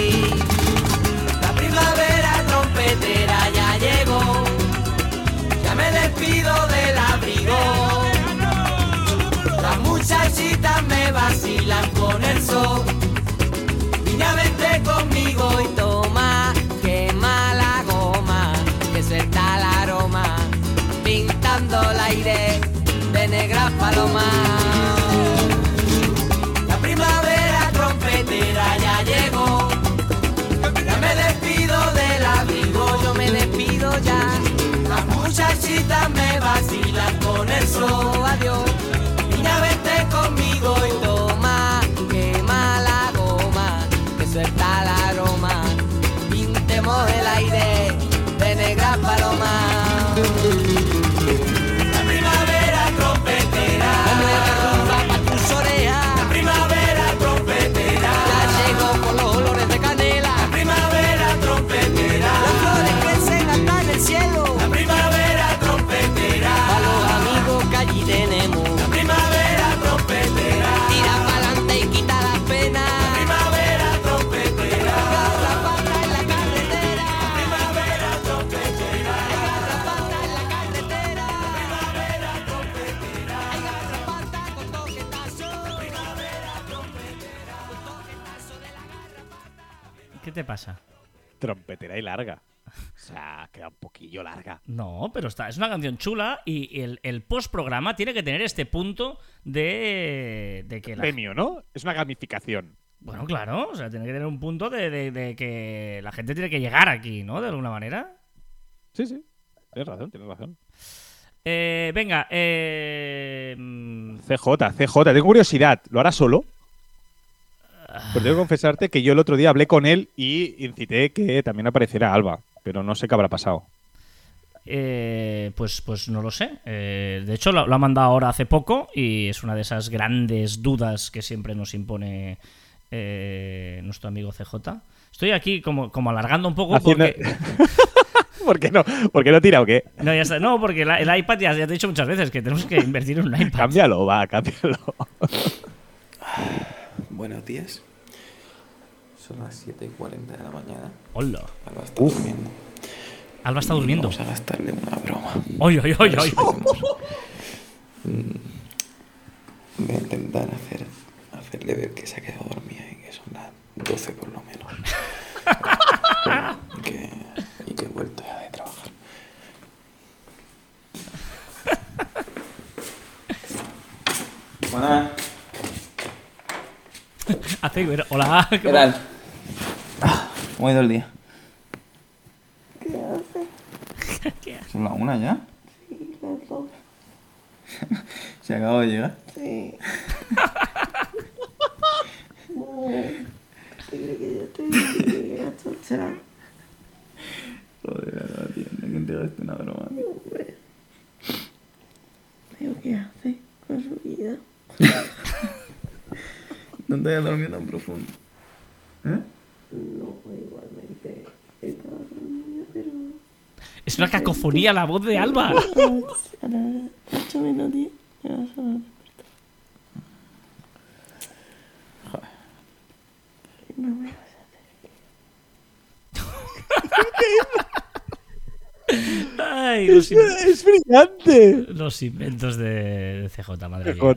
Ya llegó. Ya me despido del abrigo. Las muchachitas me vacilan con el sol. Niña, vente conmigo y muchachitas me vacilan con el sol, adiós. Te pasa? Trompetera y larga. O sea, queda un poquillo larga. No, pero está, es una canción chula y el, el post-programa tiene que tener este punto de, de que la Premio, ¿no? Es una gamificación. Bueno, claro, o sea, tiene que tener un punto de, de- de que la gente tiene que llegar aquí, ¿no? De alguna manera. Sí, sí. Tienes razón, tienes razón. Eh, venga, eh, mm, CJ, CJ, tengo curiosidad. ¿Lo hará solo? Pero tengo que confesarte que yo el otro día hablé con él y incité que también apareciera Alba. Pero no sé qué habrá pasado. eh, pues, pues no lo sé. Eh, de hecho, lo, lo ha mandado ahora hace poco y es una de esas grandes dudas que siempre nos impone eh, nuestro amigo CJ. Estoy aquí como, como alargando un poco Haciendo- porque... ¿Por qué no? ¿Por qué no tira o qué? No, ya está. No, porque la- el iPad ya, ya te he dicho muchas veces que tenemos que invertir en un iPad. Cámbialo, va, cámbialo. Buenos días. Son las 7 y 40 de la mañana. Hola. Alba está durmiendo. Alba está durmiendo. Vamos a gastarle una broma. Oye, oye, oye, oye. Mm, Voy a intentar hacer, hacerle ver que se ha quedado dormida y que son las 12 por lo menos. y, que, y que he vuelto ya de trabajar. Buenas. Hace, pero, hola. ¿Qué, tal? ¿Cómo ha ido el día? ¿Qué hace? ¿Son las una ya? Sí, las dos. ¿Se acaba de llegar? Sí. Joder, ahora tío, una broma. ¿qué hace con su vida? No te hayas dormido tan profundo. ¿Eh? Es una cacofonía la voz de Alba. A las 8 menos 10 me vas a despertar. Los, in- ¡Es brillante! los inventos de de CJ, madre mía.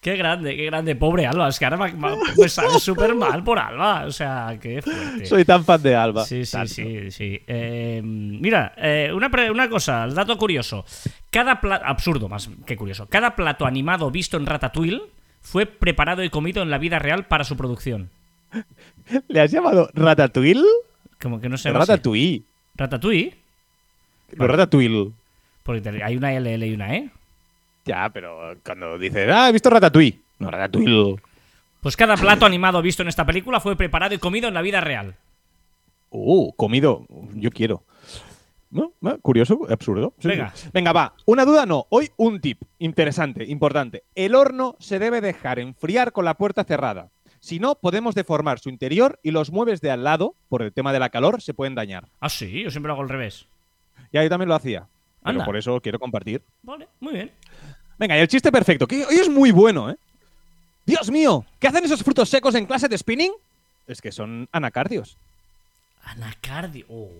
Qué grande, qué grande. Pobre Alba. Es que ahora me, me- sale súper mal por Alba. O sea, qué fuerte. Soy tan fan de Alba. Sí, sí, Tanto. sí, sí. Eh, mira, eh, una, pre- una cosa, el dato curioso. Cada plato, absurdo más que curioso, cada plato animado visto en Ratatouille fue preparado y comido en la vida real para su producción. ¿Le has llamado Ratatouille? Como que no así. Ratatouille. Ratatouille, No Ratatouille. porque hay una L y una E. Ya, pero cuando dices, ah, he visto Ratatouille. No, Ratatouille. Pues cada plato animado visto en esta película fue preparado y comido en la vida real. Uh, comido. Yo quiero. ¿No? ¿No? Curioso, absurdo. Sí, Venga. sí. Venga, va. Una duda no. Hoy un tip. Interesante, importante. El horno se debe dejar enfriar con la puerta cerrada. Si no, podemos deformar su interior y los muebles de al lado, por el tema de la calor, se pueden dañar. Ah, sí, yo siempre lo hago al revés. Ya yo también lo hacía. Pero Anda. por eso quiero compartir. Vale, muy bien. Venga, y el chiste perfecto, que hoy es muy bueno, ¿eh? Dios mío, ¿qué hacen esos frutos secos en clase de spinning? Es que son anacardios. Anacardio. Oh.